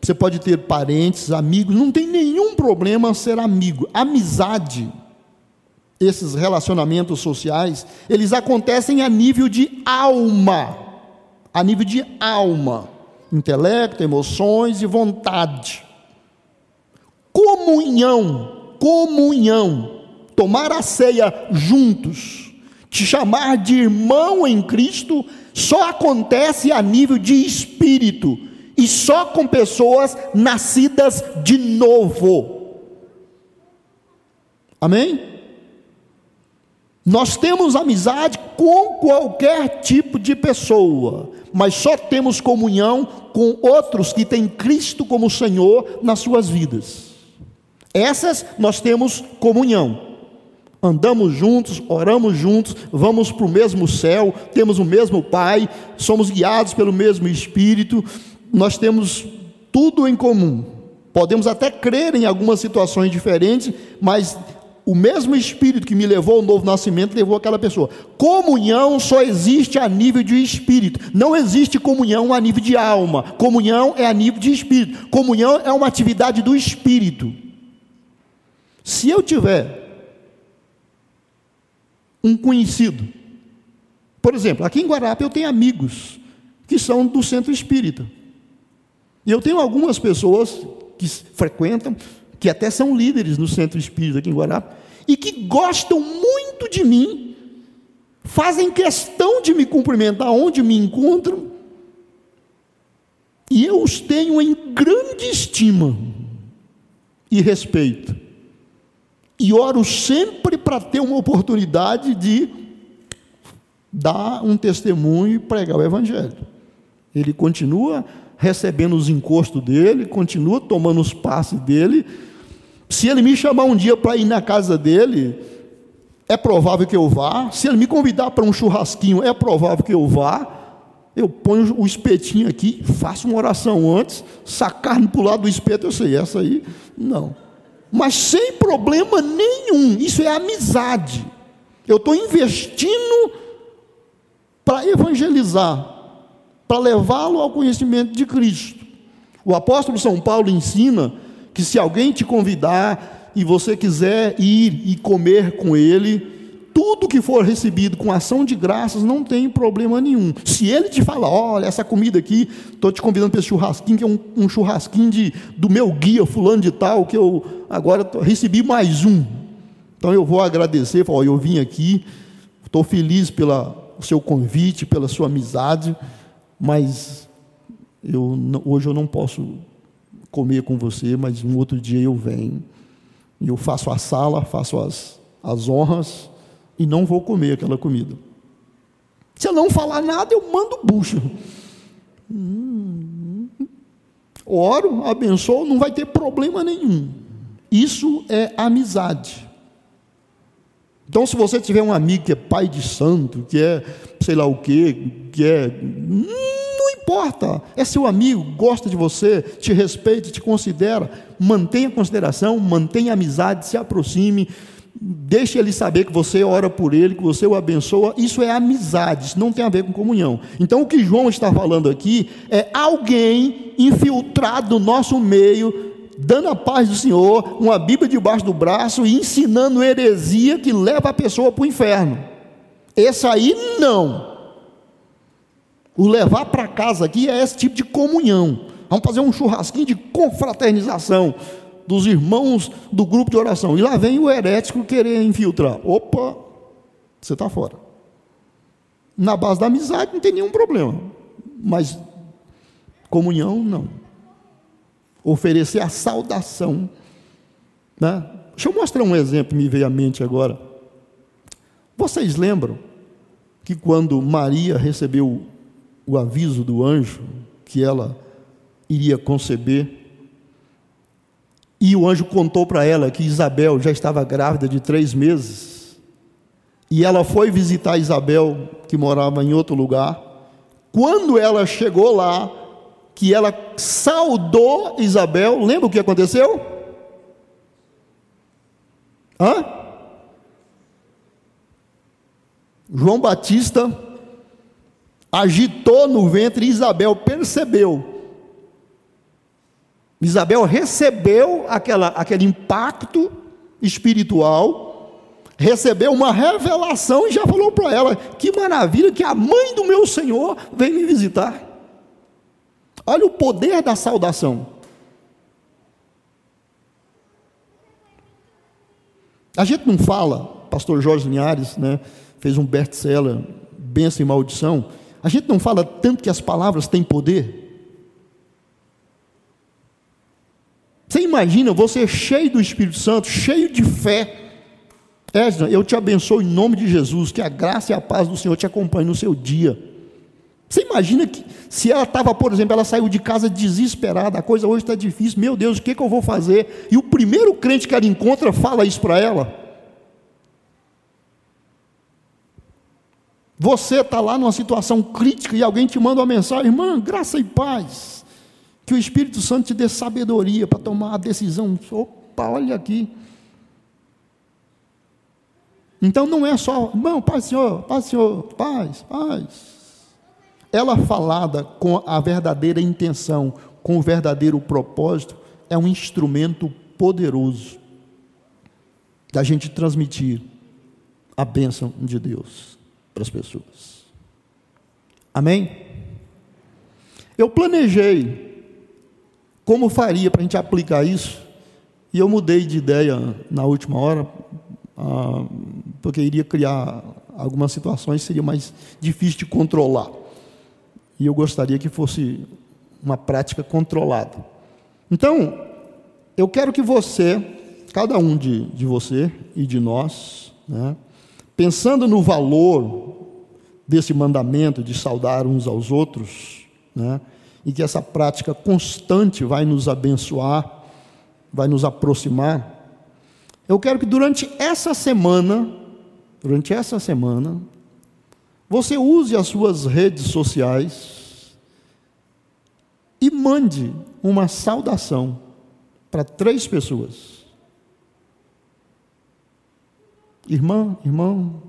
você pode ter parentes, amigos, não tem nenhum problema ser amigo. Amizade, esses relacionamentos sociais, eles acontecem a nível de alma, a nível de alma, intelecto, emoções e vontade. Comunhão, comunhão, tomar a ceia juntos, te chamar de irmão em Cristo, só acontece a nível de espírito e só com pessoas nascidas de novo. Amém? Nós temos amizade com qualquer tipo de pessoa, mas só temos comunhão com outros que têm Cristo como Senhor nas suas vidas. Essas nós temos comunhão. Andamos juntos, oramos juntos, vamos para o mesmo céu, temos o mesmo Pai, somos guiados pelo mesmo Espírito, nós temos tudo em comum. Podemos até crer em algumas situações diferentes, mas o mesmo Espírito que me levou ao novo nascimento levou aquela pessoa. Comunhão só existe a nível de espírito, não existe comunhão a nível de alma. Comunhão é a nível de espírito. Comunhão é uma atividade do espírito. Se eu tiver um conhecido, por exemplo, aqui em Guarapa eu tenho amigos que são do centro espírita. E eu tenho algumas pessoas que frequentam, que até são líderes no centro espírita aqui em Guarapá, e que gostam muito de mim, fazem questão de me cumprimentar onde me encontram, e eu os tenho em grande estima e respeito. E oro sempre para ter uma oportunidade de dar um testemunho e pregar o Evangelho. Ele continua recebendo os encostos dele, continua tomando os passes dele. Se ele me chamar um dia para ir na casa dele, é provável que eu vá. Se ele me convidar para um churrasquinho, é provável que eu vá. Eu ponho o espetinho aqui, faço uma oração antes, sacar para o lado do espeto, eu sei, essa aí, não. Mas sem problema nenhum, isso é amizade. Eu estou investindo para evangelizar para levá-lo ao conhecimento de Cristo. O apóstolo São Paulo ensina que se alguém te convidar e você quiser ir e comer com ele, tudo que for recebido com ação de graças não tem problema nenhum. Se ele te fala, olha, essa comida aqui, estou te convidando para esse churrasquinho, que é um, um, churrasquinho de, do meu guia, fulano de tal, que eu agora recebi mais um. Então eu vou agradecer, falar, eu vim aqui, estou feliz pelo seu convite, pela sua amizade mas eu, hoje eu não posso comer com você, mas um outro dia eu venho. E eu faço a sala, faço as, as honras e não vou comer aquela comida. Se eu não falar nada, eu mando bucho. Hum, oro, abençoo, não vai ter problema nenhum. Isso é amizade. Então, se você tiver um amigo que é pai de santo, que é sei lá o quê, que é. Não importa, é seu amigo, gosta de você, te respeita, te considera, mantenha consideração, mantenha amizade, se aproxime, deixe ele saber que você ora por ele, que você o abençoa. Isso é amizade, isso não tem a ver com comunhão. Então, o que João está falando aqui é alguém infiltrado no nosso meio dando a paz do Senhor, uma Bíblia debaixo do braço e ensinando heresia que leva a pessoa para o inferno. Esse aí não. O levar para casa aqui é esse tipo de comunhão. Vamos fazer um churrasquinho de confraternização dos irmãos do grupo de oração. E lá vem o herético querer infiltrar. Opa, você está fora. Na base da amizade não tem nenhum problema. Mas comunhão, não oferecer a saudação. Né? Deixa eu mostrar um exemplo que me veio à mente agora. Vocês lembram que quando Maria recebeu o aviso do anjo que ela iria conceber, e o anjo contou para ela que Isabel já estava grávida de três meses, e ela foi visitar Isabel, que morava em outro lugar. Quando ela chegou lá, que ela saudou Isabel. Lembra o que aconteceu? Hã? João Batista agitou no ventre Isabel percebeu. Isabel recebeu aquela, aquele impacto espiritual, recebeu uma revelação e já falou para ela: que maravilha que a mãe do meu Senhor vem me visitar. Olha o poder da saudação. A gente não fala, pastor Jorge Linhares, né, fez um best-seller, Benção e Maldição. A gente não fala tanto que as palavras têm poder. Você imagina você cheio do Espírito Santo, cheio de fé, Edna, eu te abençoo em nome de Jesus, que a graça e a paz do Senhor te acompanhem no seu dia. Você imagina que se ela estava, por exemplo, ela saiu de casa desesperada, a coisa hoje está difícil, meu Deus, o que, que eu vou fazer? E o primeiro crente que ela encontra fala isso para ela. Você está lá numa situação crítica e alguém te manda uma mensagem, irmã, graça e paz. Que o Espírito Santo te dê sabedoria para tomar a decisão. Opa, olha aqui. Então não é só, irmão, paz, Senhor, paz, Senhor, paz, paz. Ela falada com a verdadeira intenção, com o verdadeiro propósito, é um instrumento poderoso da gente transmitir a bênção de Deus para as pessoas. Amém? Eu planejei como faria para a gente aplicar isso, e eu mudei de ideia na última hora, ah, porque iria criar algumas situações seria mais difícil de controlar. E eu gostaria que fosse uma prática controlada. Então, eu quero que você, cada um de, de você e de nós, né, pensando no valor desse mandamento de saudar uns aos outros, né, e que essa prática constante vai nos abençoar, vai nos aproximar, eu quero que durante essa semana, durante essa semana, você use as suas redes sociais e mande uma saudação para três pessoas. Irmã, irmão,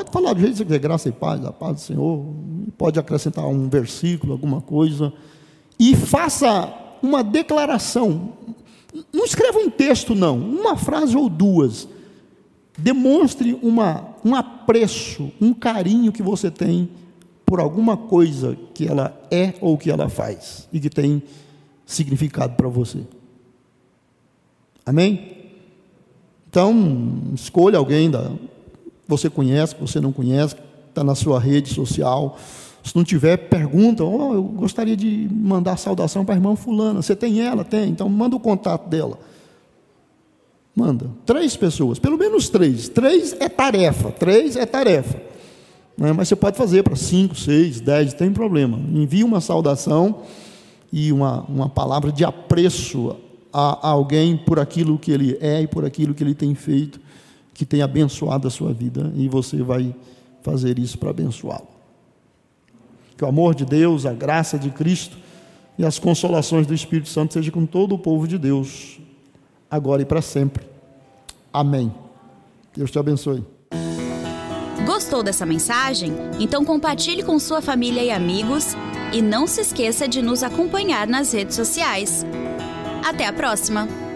pode falar do jeito que você quiser, graça e paz, a paz do Senhor, pode acrescentar um versículo, alguma coisa, e faça uma declaração. Não escreva um texto, não, uma frase ou duas. Demonstre uma, um apreço, um carinho que você tem por alguma coisa que ela é ou que ela faz e que tem significado para você. Amém? Então, escolha alguém da você conhece, que você não conhece, que está na sua rede social. Se não tiver, pergunta. Oh, eu gostaria de mandar saudação para a irmã fulana. Você tem ela? Tem. Então manda o contato dela. Manda. Três pessoas, pelo menos três. Três é tarefa. Três é tarefa. Né? Mas você pode fazer para cinco, seis, dez, tem problema. Envie uma saudação e uma, uma palavra de apreço a alguém por aquilo que ele é e por aquilo que ele tem feito, que tem abençoado a sua vida, e você vai fazer isso para abençoá-lo. Que o amor de Deus, a graça de Cristo e as consolações do Espírito Santo sejam com todo o povo de Deus, agora e para sempre. Amém. Deus te abençoe. Gostou dessa mensagem? Então compartilhe com sua família e amigos e não se esqueça de nos acompanhar nas redes sociais. Até a próxima!